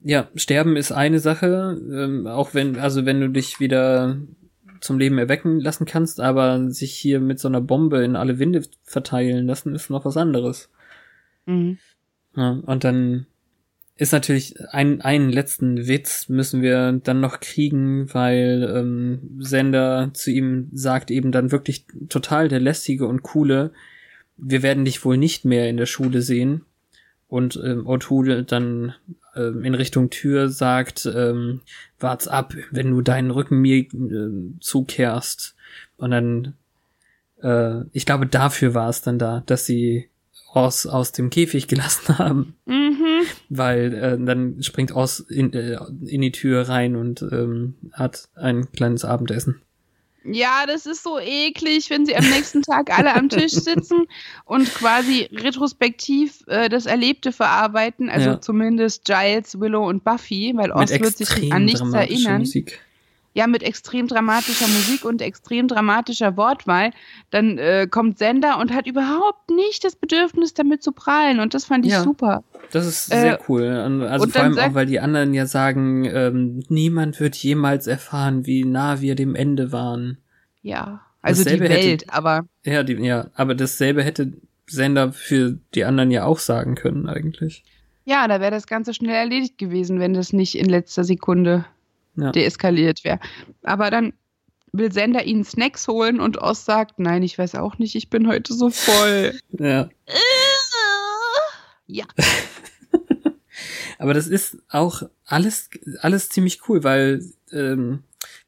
ja, sterben ist eine Sache, ähm, auch wenn, also wenn du dich wieder zum Leben erwecken lassen kannst, aber sich hier mit so einer Bombe in alle Winde verteilen lassen, ist noch was anderes.
Mhm.
Ja, und dann ist natürlich ein, einen letzten Witz müssen wir dann noch kriegen, weil ähm, Sender zu ihm sagt eben dann wirklich total der lästige und coole, wir werden dich wohl nicht mehr in der Schule sehen. Und ähm, O'Toole dann ähm, in Richtung Tür sagt, ähm, wart's ab, wenn du deinen Rücken mir äh, zukehrst. Und dann, äh, ich glaube, dafür war es dann da, dass sie Oz aus dem Käfig [laughs] gelassen haben,
Mhm.
weil äh, dann springt Oz in, äh, in die Tür rein und ähm, hat ein kleines Abendessen.
Ja, das ist so eklig, wenn sie am nächsten Tag alle am Tisch [laughs] sitzen und quasi retrospektiv äh, das Erlebte verarbeiten. Also
Ja.
zumindest Giles, Willow und Buffy, weil Oz wird sich an nichts erinnern.
Musik.
Ja, mit extrem dramatischer Musik und extrem dramatischer Wortwahl. Dann äh, kommt Sender und hat überhaupt nicht das Bedürfnis, damit zu prahlen. Und das fand ich
Ja.
super.
Das ist
Äh,
sehr cool. Und Also vor allem auch, weil die anderen ja sagen, ähm, niemand wird jemals erfahren, wie nah wir dem Ende waren.
Ja. Also die
Dasselbe hätte-
Welt, aber
Ja, die, ja, aber dasselbe hätte Sender für die anderen ja auch sagen können, eigentlich.
Ja, da wäre das Ganze schnell erledigt gewesen, wenn das nicht in letzter Sekunde ja. deeskaliert wäre. Aber dann will Sender ihnen Snacks holen und Oz sagt, nein, ich weiß auch nicht, ich bin heute so voll. [laughs]
ja.
ja. [laughs]
Aber das ist auch alles, alles ziemlich cool, weil ähm,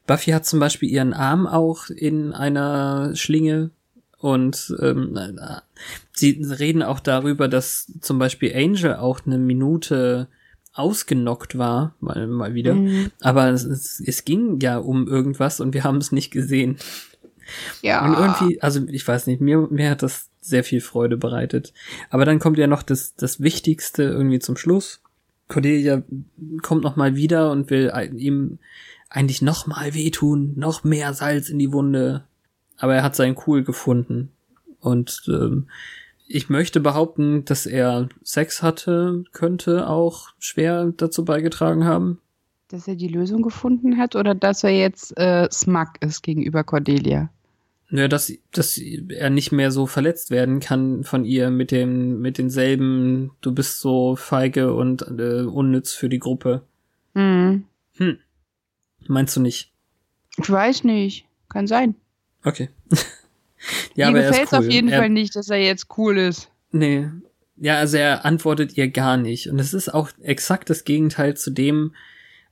Buffy hat zum Beispiel ihren Arm auch in einer Schlinge und ähm, sie reden auch darüber, dass zum Beispiel Angel auch eine Minute ausgenockt war, mal, mal wieder. Mhm. Aber es, es, ging ja um irgendwas und wir haben es nicht gesehen.
Ja.
Und irgendwie, also ich weiß nicht, mir, mir hat das sehr viel Freude bereitet. Aber dann kommt ja noch das, das Wichtigste irgendwie zum Schluss. Cordelia kommt noch mal wieder und will ihm eigentlich noch mal wehtun, noch mehr Salz in die Wunde. Aber er hat seinen Cool gefunden. Und ähm, ich möchte behaupten, dass er Sex hatte, könnte auch schwer dazu beigetragen haben.
Dass er die Lösung gefunden hat oder dass er jetzt äh, smug ist gegenüber Cordelia?
Ja, dass, dass er nicht mehr so verletzt werden kann von ihr mit dem, mit denselben, du bist so feige und äh, unnütz für die Gruppe.
Mhm.
Hm. Meinst du nicht?
Ich weiß nicht. Kann sein.
Okay. [laughs]
ja, Mir gefällt es cool. auf jeden er, Fall nicht, dass er jetzt cool ist.
Nee. Ja, also er antwortet ihr gar nicht. Und es ist auch exakt das Gegenteil zu dem,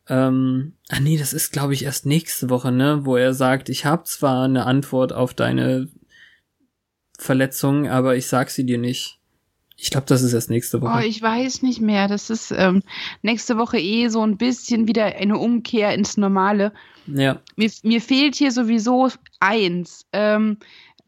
ähm, ah nee, das ist glaube ich erst nächste Woche, ne, wo er sagt, ich habe zwar eine Antwort auf deine Verletzung, aber ich sag sie dir nicht. Ich glaube, das ist erst nächste Woche.
Oh, ich weiß nicht mehr. Das ist ähm, nächste Woche eh so ein bisschen wieder eine Umkehr ins Normale.
Ja.
Mir, mir fehlt hier sowieso eins. Ähm,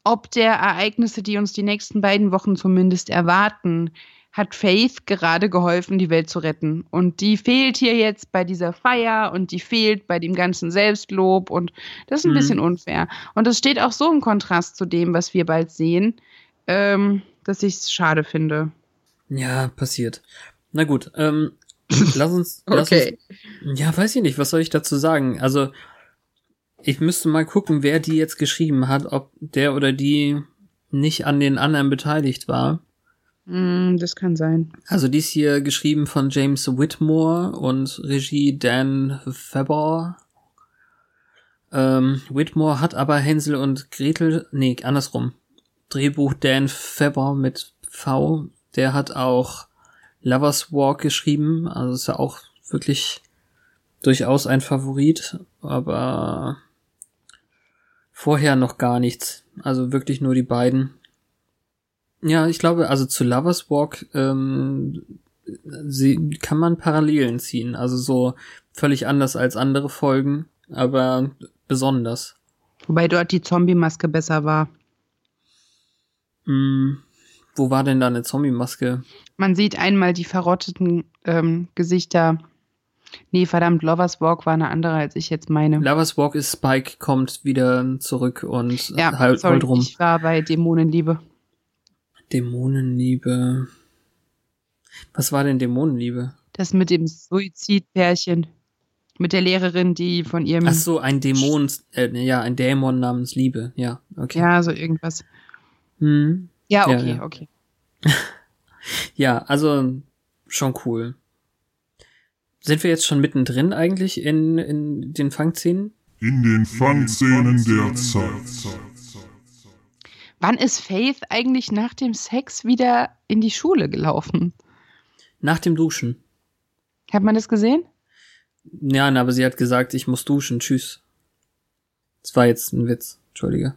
ob der Ereignisse, die uns die nächsten beiden Wochen zumindest erwarten, hat Faith gerade geholfen, die Welt zu retten. Und die fehlt hier jetzt bei dieser Feier und die fehlt bei dem ganzen Selbstlob und das ist ein mhm. bisschen unfair. Und das steht auch so im Kontrast zu dem, was wir bald sehen, ähm, dass ich es schade finde.
Ja, passiert. Na gut, ähm, lass uns, lass [laughs] okay. uns. Ja, weiß ich nicht, was soll ich dazu sagen? Also, ich müsste mal gucken, wer die jetzt geschrieben hat, ob der oder die nicht an den anderen beteiligt war.
Mm, das kann sein.
Also die ist hier geschrieben von James Whitmore und Regie Dan Faber. Ähm, Whitmore hat aber Hänsel und Gretel, nee, andersrum. Drehbuch Dan Faber mit V. Der hat auch Lovers Walk geschrieben, also ist ja auch wirklich durchaus ein Favorit, aber vorher noch gar nichts. Also wirklich nur die beiden. Ja, ich glaube, also zu Lovers Walk ähm, sie, kann man Parallelen ziehen. Also so völlig anders als andere Folgen, aber besonders.
Wobei dort die Zombie-Maske besser war.
Mm, wo war denn da eine Zombie-Maske?
Man sieht einmal die verrotteten ähm, Gesichter. Nee, verdammt, Lovers Walk war eine andere, als ich jetzt meine.
Lovers Walk ist Spike kommt wieder zurück und
ja, halt sorry, rum. Ich war bei Dämonenliebe.
Dämonenliebe. Was war denn Dämonenliebe?
Das mit dem Suizidpärchen. Mit der Lehrerin, die von ihrem.
Ach so, ein Dämon, äh, ja, ein Dämon namens Liebe, ja, okay.
Ja, so irgendwas.
Hm.
Ja, okay, ja, ja. okay. [laughs]
ja, also schon cool. Sind wir jetzt schon mittendrin eigentlich in, in den Fangszenen?
In den Fangszenen der Zeit.
Wann ist Faith eigentlich nach dem Sex wieder in die Schule gelaufen?
Nach dem Duschen.
Hat man das gesehen?
Ja, aber sie hat gesagt, ich muss duschen. Tschüss. Das war jetzt ein Witz. Entschuldige.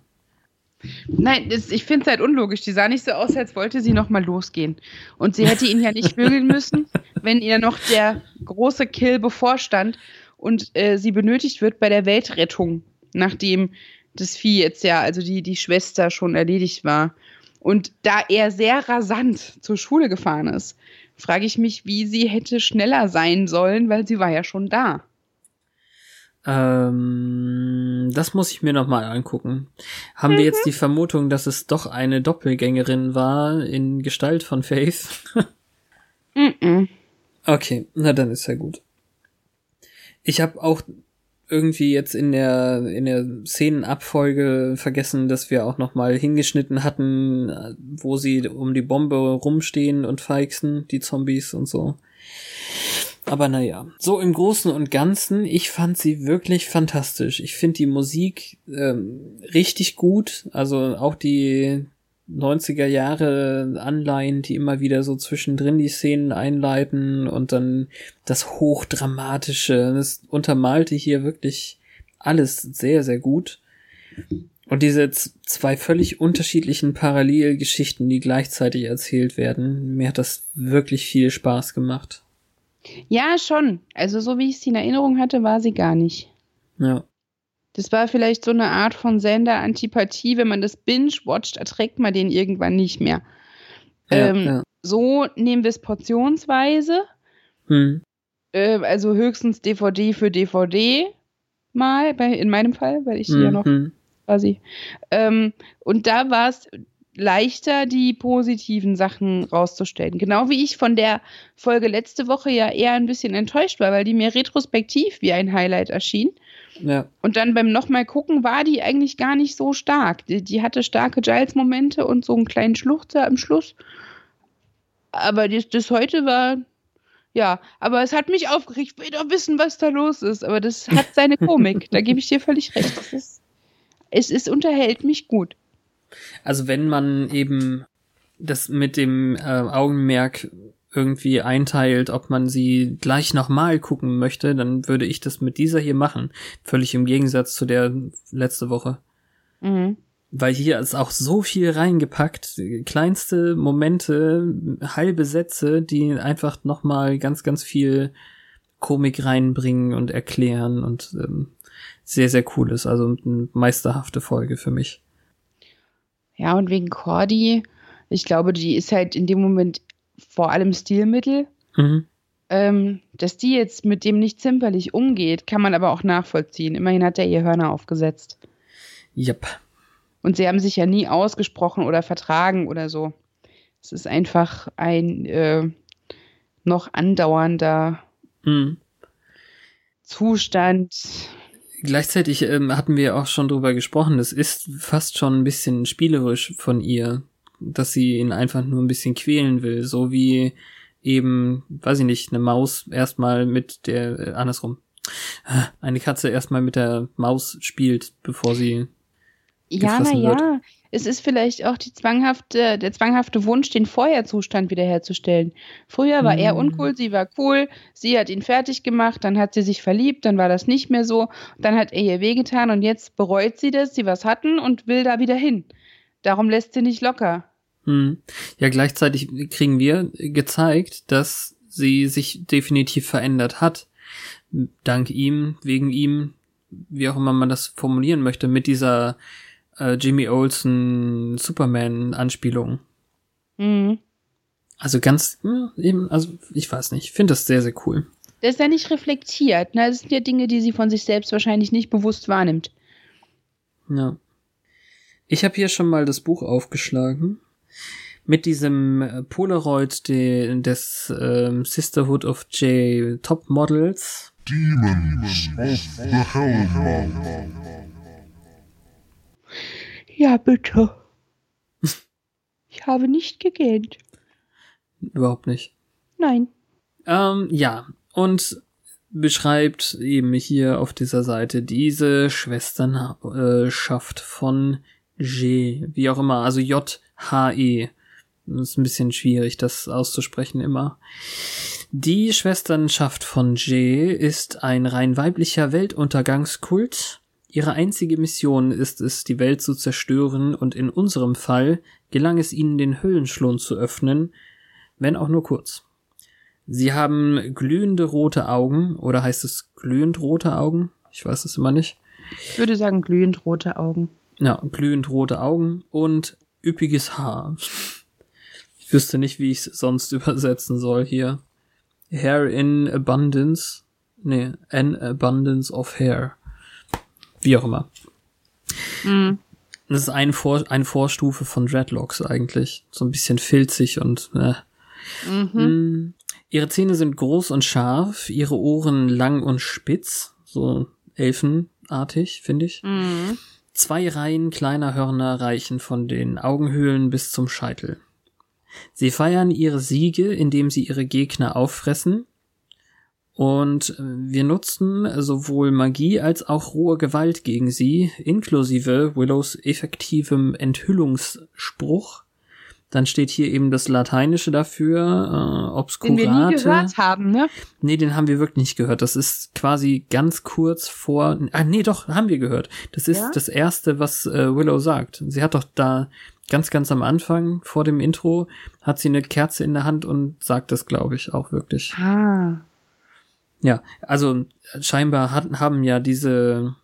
Nein, das, ich finde es halt unlogisch. Die sah nicht so aus, als wollte sie noch mal losgehen. Und sie hätte ihn ja nicht vögeln müssen, [laughs] wenn ihr noch der große Kill bevorstand und äh, sie benötigt wird bei der Weltrettung, nachdem das Vieh jetzt ja, also die, die Schwester schon erledigt war. Und da er sehr rasant zur Schule gefahren ist, frage ich mich, wie sie hätte schneller sein sollen, weil sie war ja schon da.
Ähm, das muss ich mir nochmal angucken. Haben mhm. wir jetzt mhm. die Vermutung, dass es doch eine Doppelgängerin war in Gestalt von Faith? [laughs]
mhm.
Okay, na dann ist ja gut. Ich habe auch irgendwie jetzt in der in der Szenenabfolge vergessen, dass wir auch noch mal hingeschnitten hatten, wo sie um die Bombe rumstehen und feixen, die Zombies und so. Aber naja, so im Großen und Ganzen, ich fand sie wirklich fantastisch. Ich finde die Musik ähm, richtig gut. Also auch die 90er Jahre Anleihen, die immer wieder so zwischendrin die Szenen einleiten und dann das Hochdramatische. Das untermalte hier wirklich alles sehr, sehr gut. Und diese zwei völlig unterschiedlichen Parallelgeschichten, die gleichzeitig erzählt werden, mir hat das wirklich viel Spaß gemacht.
Ja, schon. Also so wie ich sie in Erinnerung hatte, war sie gar nicht.
Ja.
Das war vielleicht so eine Art von Sender-Antipathie. Wenn man das binge-watcht, erträgt man den irgendwann nicht mehr.
Ja,
ähm,
ja.
So nehmen wir es portionsweise.
Hm.
Äh, also höchstens DVD für DVD mal, bei, in meinem Fall, weil ich die ja noch
Mhm.
quasi. Ähm, und da war es leichter, die positiven Sachen rauszustellen. Genau wie ich von der Folge letzte Woche ja eher ein bisschen enttäuscht war, weil die mir retrospektiv wie ein Highlight erschien.
Ja.
Und dann beim nochmal gucken war die eigentlich gar nicht so stark. Die, die hatte starke Giles-Momente und so einen kleinen Schluchzer am Schluss. Aber das, das heute war, ja, aber es hat mich aufgeregt. Ich will doch wissen, was da los ist. Aber das hat seine [laughs] Komik. da gebe ich dir völlig recht. Es ist, es ist unterhält mich gut.
Also wenn man eben das mit dem äh, Augenmerk irgendwie einteilt, ob man sie gleich nochmal gucken möchte, dann würde ich das mit dieser hier machen. Völlig im Gegensatz zu der letzte Woche.
Mhm.
Weil hier ist auch so viel reingepackt, kleinste Momente, halbe Sätze, die einfach nochmal ganz, ganz viel Komik reinbringen und erklären und ähm, sehr, sehr cool ist. Also eine meisterhafte Folge für mich.
Ja, und wegen Cordy, ich glaube, die ist halt in dem Moment vor allem Stilmittel.
Mhm.
Ähm, dass die jetzt mit dem nicht zimperlich umgeht, kann man aber auch nachvollziehen. Immerhin hat er ihr Hörner aufgesetzt.
Yep.
Und sie haben sich ja nie ausgesprochen oder vertragen oder so. Es ist einfach ein äh, noch andauernder
Mhm.
Zustand.
Gleichzeitig ähm, hatten wir auch schon drüber gesprochen, es ist fast schon ein bisschen spielerisch von ihr, dass sie ihn einfach nur ein bisschen quälen will, so wie eben, weiß ich nicht, eine Maus erstmal mit der, äh, andersrum, eine Katze erstmal mit der Maus spielt, bevor sie,
Ja, na
gefressen wird.
Es ist vielleicht auch die zwanghafte, der zwanghafte Wunsch, den Vorherzustand wiederherzustellen. Früher war er
Mhm.
uncool, sie war cool, sie hat ihn fertig gemacht, dann hat sie sich verliebt, dann war das nicht mehr so, dann hat er ihr wehgetan und jetzt bereut sie das, sie was hatten und will da wieder hin. Darum lässt sie nicht locker.
hm. ja, gleichzeitig kriegen wir gezeigt, dass sie sich definitiv verändert hat. Dank ihm, wegen ihm, wie auch immer man das formulieren möchte, mit dieser äh, Jimmy Olsen Superman-Anspielung.
Mhm.
Also ganz, ja, eben, also ich weiß nicht, ich finde das sehr, sehr cool.
Das ist ja nicht reflektiert. Ne? Das sind ja Dinge, die sie von sich selbst wahrscheinlich nicht bewusst wahrnimmt.
Ja. Ich habe hier schon mal das Buch aufgeschlagen. Mit diesem äh, Polaroid de, des ähm, Sisterhood of J Top Models.
Demons of the Hellmouth.
Ja, bitte. Ich habe nicht gegähnt.
Überhaupt nicht.
Nein.
Ähm, ja, und beschreibt eben hier auf dieser Seite diese Schwesternschaft von G, wie auch immer, also J-H-E. Das ist ein bisschen schwierig, das auszusprechen immer. Die Schwesternschaft von J ist ein rein weiblicher Weltuntergangskult. Ihre einzige Mission ist es, die Welt zu zerstören und in unserem Fall gelang es ihnen, den Höllenschlund zu öffnen, wenn auch nur kurz. Sie haben glühende rote Augen, oder heißt es glühend rote Augen? Ich weiß es immer nicht.
Ich würde sagen glühend rote Augen.
Ja, glühend rote Augen und üppiges Haar. Ich wüsste nicht, wie ich es sonst [laughs] übersetzen soll hier. Hair in abundance. Nee, an abundance of hair. Wie auch immer.
Mhm.
Das ist eine, Vor eine Vorstufe von Dreadlocks eigentlich. So ein bisschen filzig und äh.
Mhm.
Mm. Ihre Zähne sind groß und scharf, ihre Ohren lang und spitz, so Elfenartig, finde ich.
Mhm.
Zwei Reihen kleiner Hörner reichen von den Augenhöhlen bis zum Scheitel. Sie feiern ihre Siege, indem sie ihre Gegner auffressen. Und äh, wir nutzten sowohl Magie als auch rohe Gewalt gegen sie, inklusive Willows effektivem Enthüllungsspruch. Dann steht hier eben das Lateinische dafür, äh,
Den wir nie
Obscurate.
gehört haben, ne?
Nee, den haben wir wirklich nicht gehört. Das ist quasi ganz kurz vor. Ah, nee, doch, haben wir gehört. Das ist
Ja?
das erste, was äh, Willow sagt. Sie hat doch da ganz, ganz am Anfang vor dem Intro hat sie eine Kerze in der Hand und sagt das, glaube ich, auch wirklich.
Ah.
Ja, also scheinbar hat, haben ja diese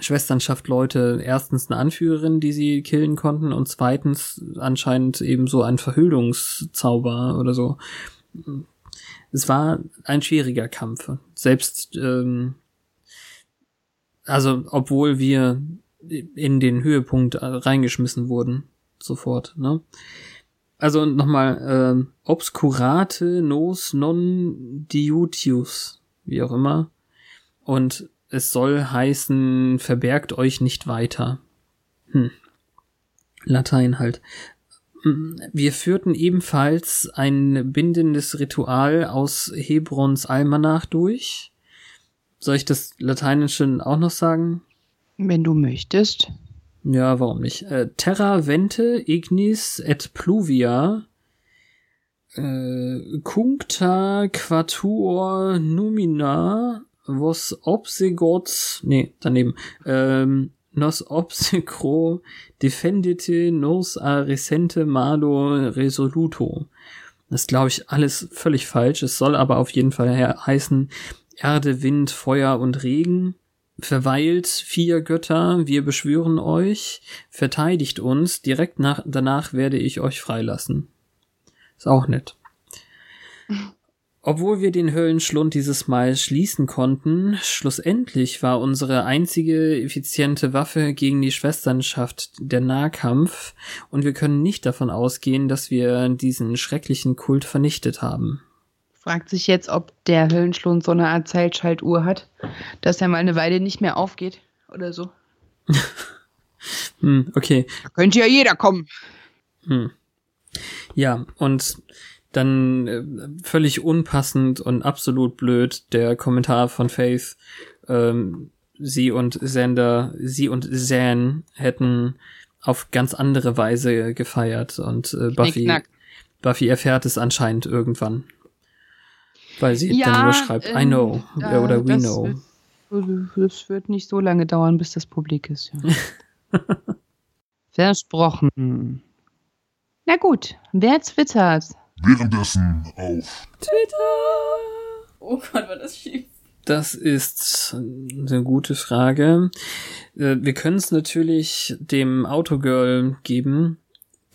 Schwesternschaft Leute erstens eine Anführerin, die sie killen konnten und zweitens anscheinend eben so ein Verhüllungszauber oder so. Es war ein schwieriger Kampf. Selbst, ähm, also obwohl wir in den Höhepunkt reingeschmissen wurden, sofort, ne? Also nochmal, ähm, Obscurate nos non diutius, wie auch immer. Und es soll heißen, verbergt euch nicht weiter. Hm. Latein halt. Mm, Wir führten ebenfalls ein bindendes Ritual aus Hebrons Almanach durch. Soll ich das Lateinische auch noch sagen?
Wenn du möchtest.
Ja, warum nicht? Äh, Terra vente ignis et pluvia äh, cuncta quatuor numina vos obsegot nee, daneben ähm, nos obsecro defendete nos a recente malo resoluto. Das ist, glaube ich, alles völlig falsch. Es soll aber auf jeden Fall he heißen Erde, Wind, Feuer und Regen. Verweilt, vier Götter, wir beschwören euch, verteidigt uns, direkt nach, danach werde ich euch freilassen. Ist auch nett. Obwohl wir den Höllenschlund dieses Mal schließen konnten, schlussendlich war unsere einzige effiziente Waffe gegen die Schwesternschaft der Nahkampf und wir können nicht davon ausgehen, dass wir diesen schrecklichen Kult vernichtet haben.
Fragt sich jetzt, ob der Höllenschlund so eine Art Zeitschaltuhr hat, dass er mal eine Weile nicht mehr aufgeht oder so. [laughs]
Hm, okay.
Da könnte ja jeder kommen.
Hm. Ja, und dann äh, völlig unpassend und absolut blöd der Kommentar von Faith, ähm, sie und Xander, sie und Zan hätten auf ganz andere Weise gefeiert und äh, Buffy. Buffy erfährt es anscheinend irgendwann. Weil sie
Ja,
dann nur schreibt, I
ähm,
know,
da-
oder we
das
know.
Wird, das wird nicht so lange dauern, bis das publik ist. Ja. [laughs] Versprochen. Na gut, wer twittert?
Währenddessen auf
Oh Gott, war das schief.
Das ist eine gute Frage. Äh, Wir können es natürlich dem Autogirl geben,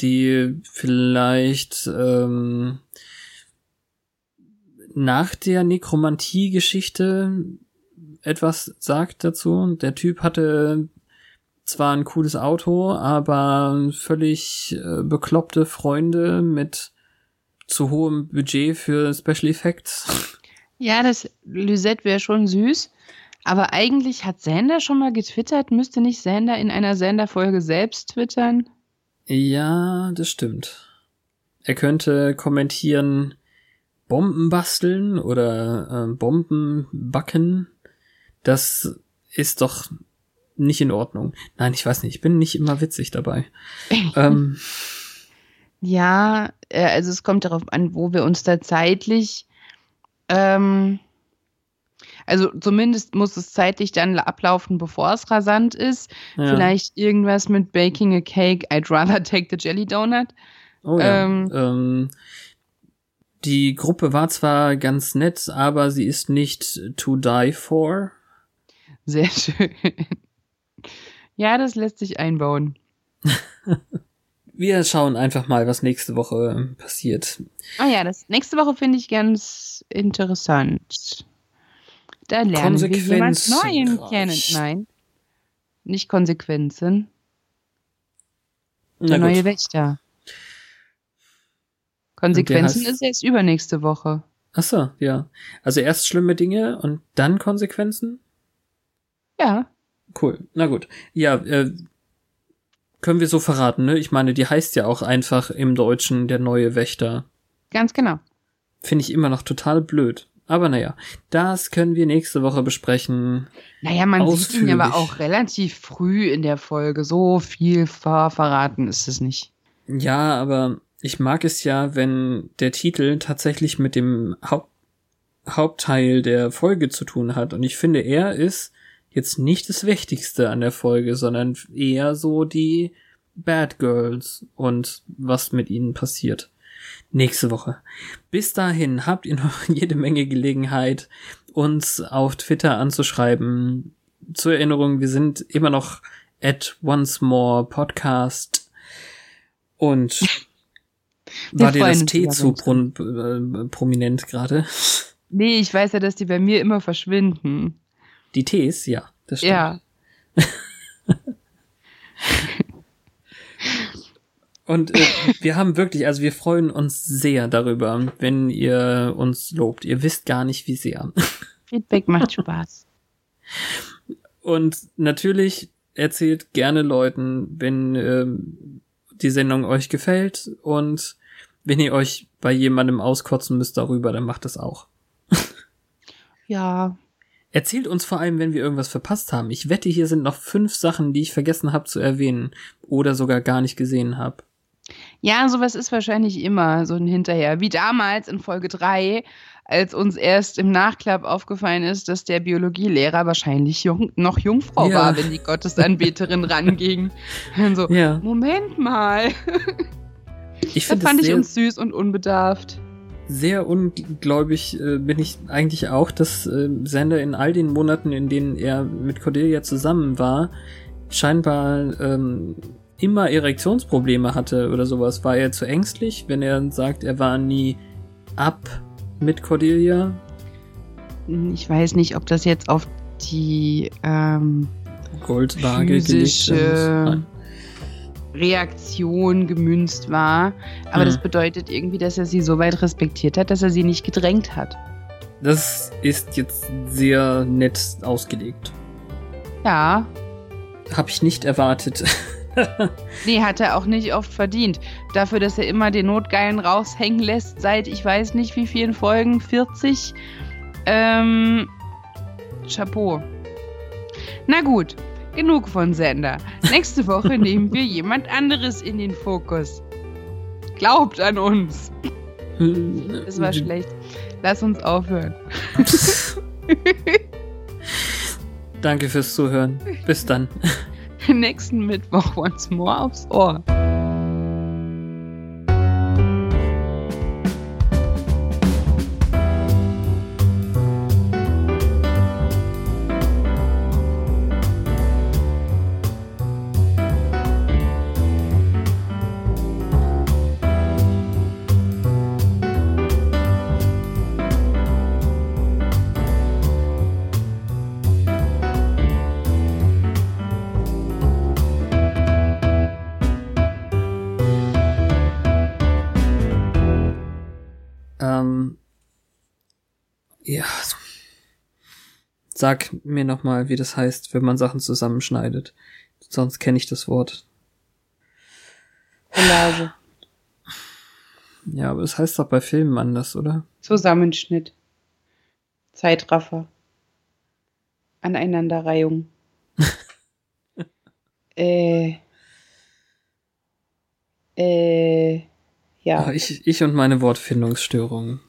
die vielleicht ähm, nach der Nekromantie-Geschichte etwas sagt dazu. Der Typ hatte zwar ein cooles Auto, aber völlig äh, bekloppte Freunde mit zu hohem Budget für Special Effects.
Ja, das Lysette wäre schon süß. Aber eigentlich hat Sander schon mal getwittert. Müsste nicht Sander in einer Sander-Folge selbst twittern?
Ja, das stimmt. Er könnte kommentieren, Bomben basteln oder äh, Bomben backen. Das ist doch nicht in Ordnung. Nein, ich weiß nicht, ich bin nicht immer witzig dabei. [laughs] ähm,
Ja, äh, also es kommt darauf an, wo wir uns da zeitlich. Ähm, also zumindest muss es zeitlich dann ablaufen, bevor es rasant ist.
ja.
Vielleicht irgendwas mit Baking a Cake, I'd rather take the Jelly Donut.
Oh ja.
ähm,
Ähm, die Gruppe war zwar ganz nett, aber sie ist nicht to die for.
Sehr schön. Ja, das lässt sich einbauen.
Wir schauen einfach mal, was nächste Woche passiert.
Ah ja, das nächste Woche finde ich ganz interessant. Da lernen wir jemand Neuen kennen. Nein, nicht Konsequenzen. Der neue Wächter. Konsequenzen
heißt-
ist erst übernächste Woche.
Ach so, ja. Also erst schlimme Dinge und dann Konsequenzen?
Ja.
Cool. Na gut. Ja, äh, können wir so verraten, ne? Ich meine, die heißt ja auch einfach im Deutschen der neue Wächter.
Ganz genau.
Finde ich immer noch total blöd. Aber naja, das können wir nächste Woche besprechen.
Naja, man sieht ihn aber
Ausführlich.
auch relativ früh in der Folge. So viel ver verraten ist es nicht.
Ja, aber ich mag es ja, wenn der Titel tatsächlich mit dem Haupt Hauptteil der Folge zu tun hat. Und ich finde, er ist jetzt nicht das Wichtigste an der Folge, sondern eher so die Bad Girls und was mit ihnen passiert. Nächste Woche. Bis dahin habt ihr noch [laughs] jede Menge Gelegenheit, uns auf Twitter anzuschreiben. Zur Erinnerung, wir sind immer noch at once more podcast und
Wir
war dir das T zu pron- äh, prominent gerade? [laughs]
Nee, ich weiß ja, dass die bei mir immer verschwinden.
Die Ts, ja, das stimmt.
Ja. [laughs]
Und äh, wir haben wirklich, also wir freuen uns sehr darüber, wenn ihr uns lobt. Ihr wisst gar nicht, wie sehr. [laughs]
Feedback macht Spaß.
Und natürlich erzählt gerne Leuten, wenn ähm, die Sendung euch gefällt und wenn ihr euch bei jemandem auskotzen müsst darüber, dann macht das auch. [laughs]
Ja.
Erzählt uns vor allem, wenn wir irgendwas verpasst haben. Ich wette, hier sind noch fünf Sachen, die ich vergessen habe zu erwähnen oder sogar gar nicht gesehen habe.
Ja, sowas ist wahrscheinlich immer so ein Hinterher. Wie damals in Folge 3, als uns erst im Nachklapp aufgefallen ist, dass der Biologielehrer wahrscheinlich jung, noch Jungfrau
Ja.
war, wenn die Gottesanbeterin [laughs] ranging. Dann so,
Ja.
Moment mal.
Ich
Das fand ich uns süß und unbedarft.
sehr ungläubig äh, bin ich eigentlich auch, dass äh, Sander in all den Monaten, in denen er mit Cordelia zusammen war, scheinbar ähm, immer Erektionsprobleme hatte oder sowas. War er zu ängstlich, wenn er sagt, er war nie ab mit Cordelia?
Ich weiß nicht, ob das jetzt auf die ähm,
Goldwaage
Physische-. Reaktion gemünzt war. Aber
Mhm.
das bedeutet irgendwie, dass er sie so weit respektiert hat, dass er sie nicht gedrängt hat.
Das ist jetzt sehr nett ausgelegt.
Ja,
Hab ich nicht erwartet. [laughs] [laughs]
Nee, hat er auch nicht oft verdient. Dafür, dass er immer den Notgeilen raushängen lässt, seit ich weiß nicht wie vielen Folgen, 40. Ähm, Chapeau. Na gut, genug von Sender. Nächste Woche [laughs] nehmen wir jemand anderes in den Fokus. Glaubt an uns. [laughs] Das war schlecht. Lass uns aufhören.
Danke fürs Zuhören. Bis dann. [laughs]
Nächsten Mittwoch once more aufs Ohr.
Sag mir nochmal, wie das heißt, wenn man Sachen zusammenschneidet. Sonst kenne ich das Wort.
Collage.
Ja, aber das heißt doch bei Filmen anders, oder?
Zusammenschnitt. Zeitraffer. Aneinanderreihung. [laughs] äh. Äh. Ja.
Ah, Ich, ich und meine Wortfindungsstörungen.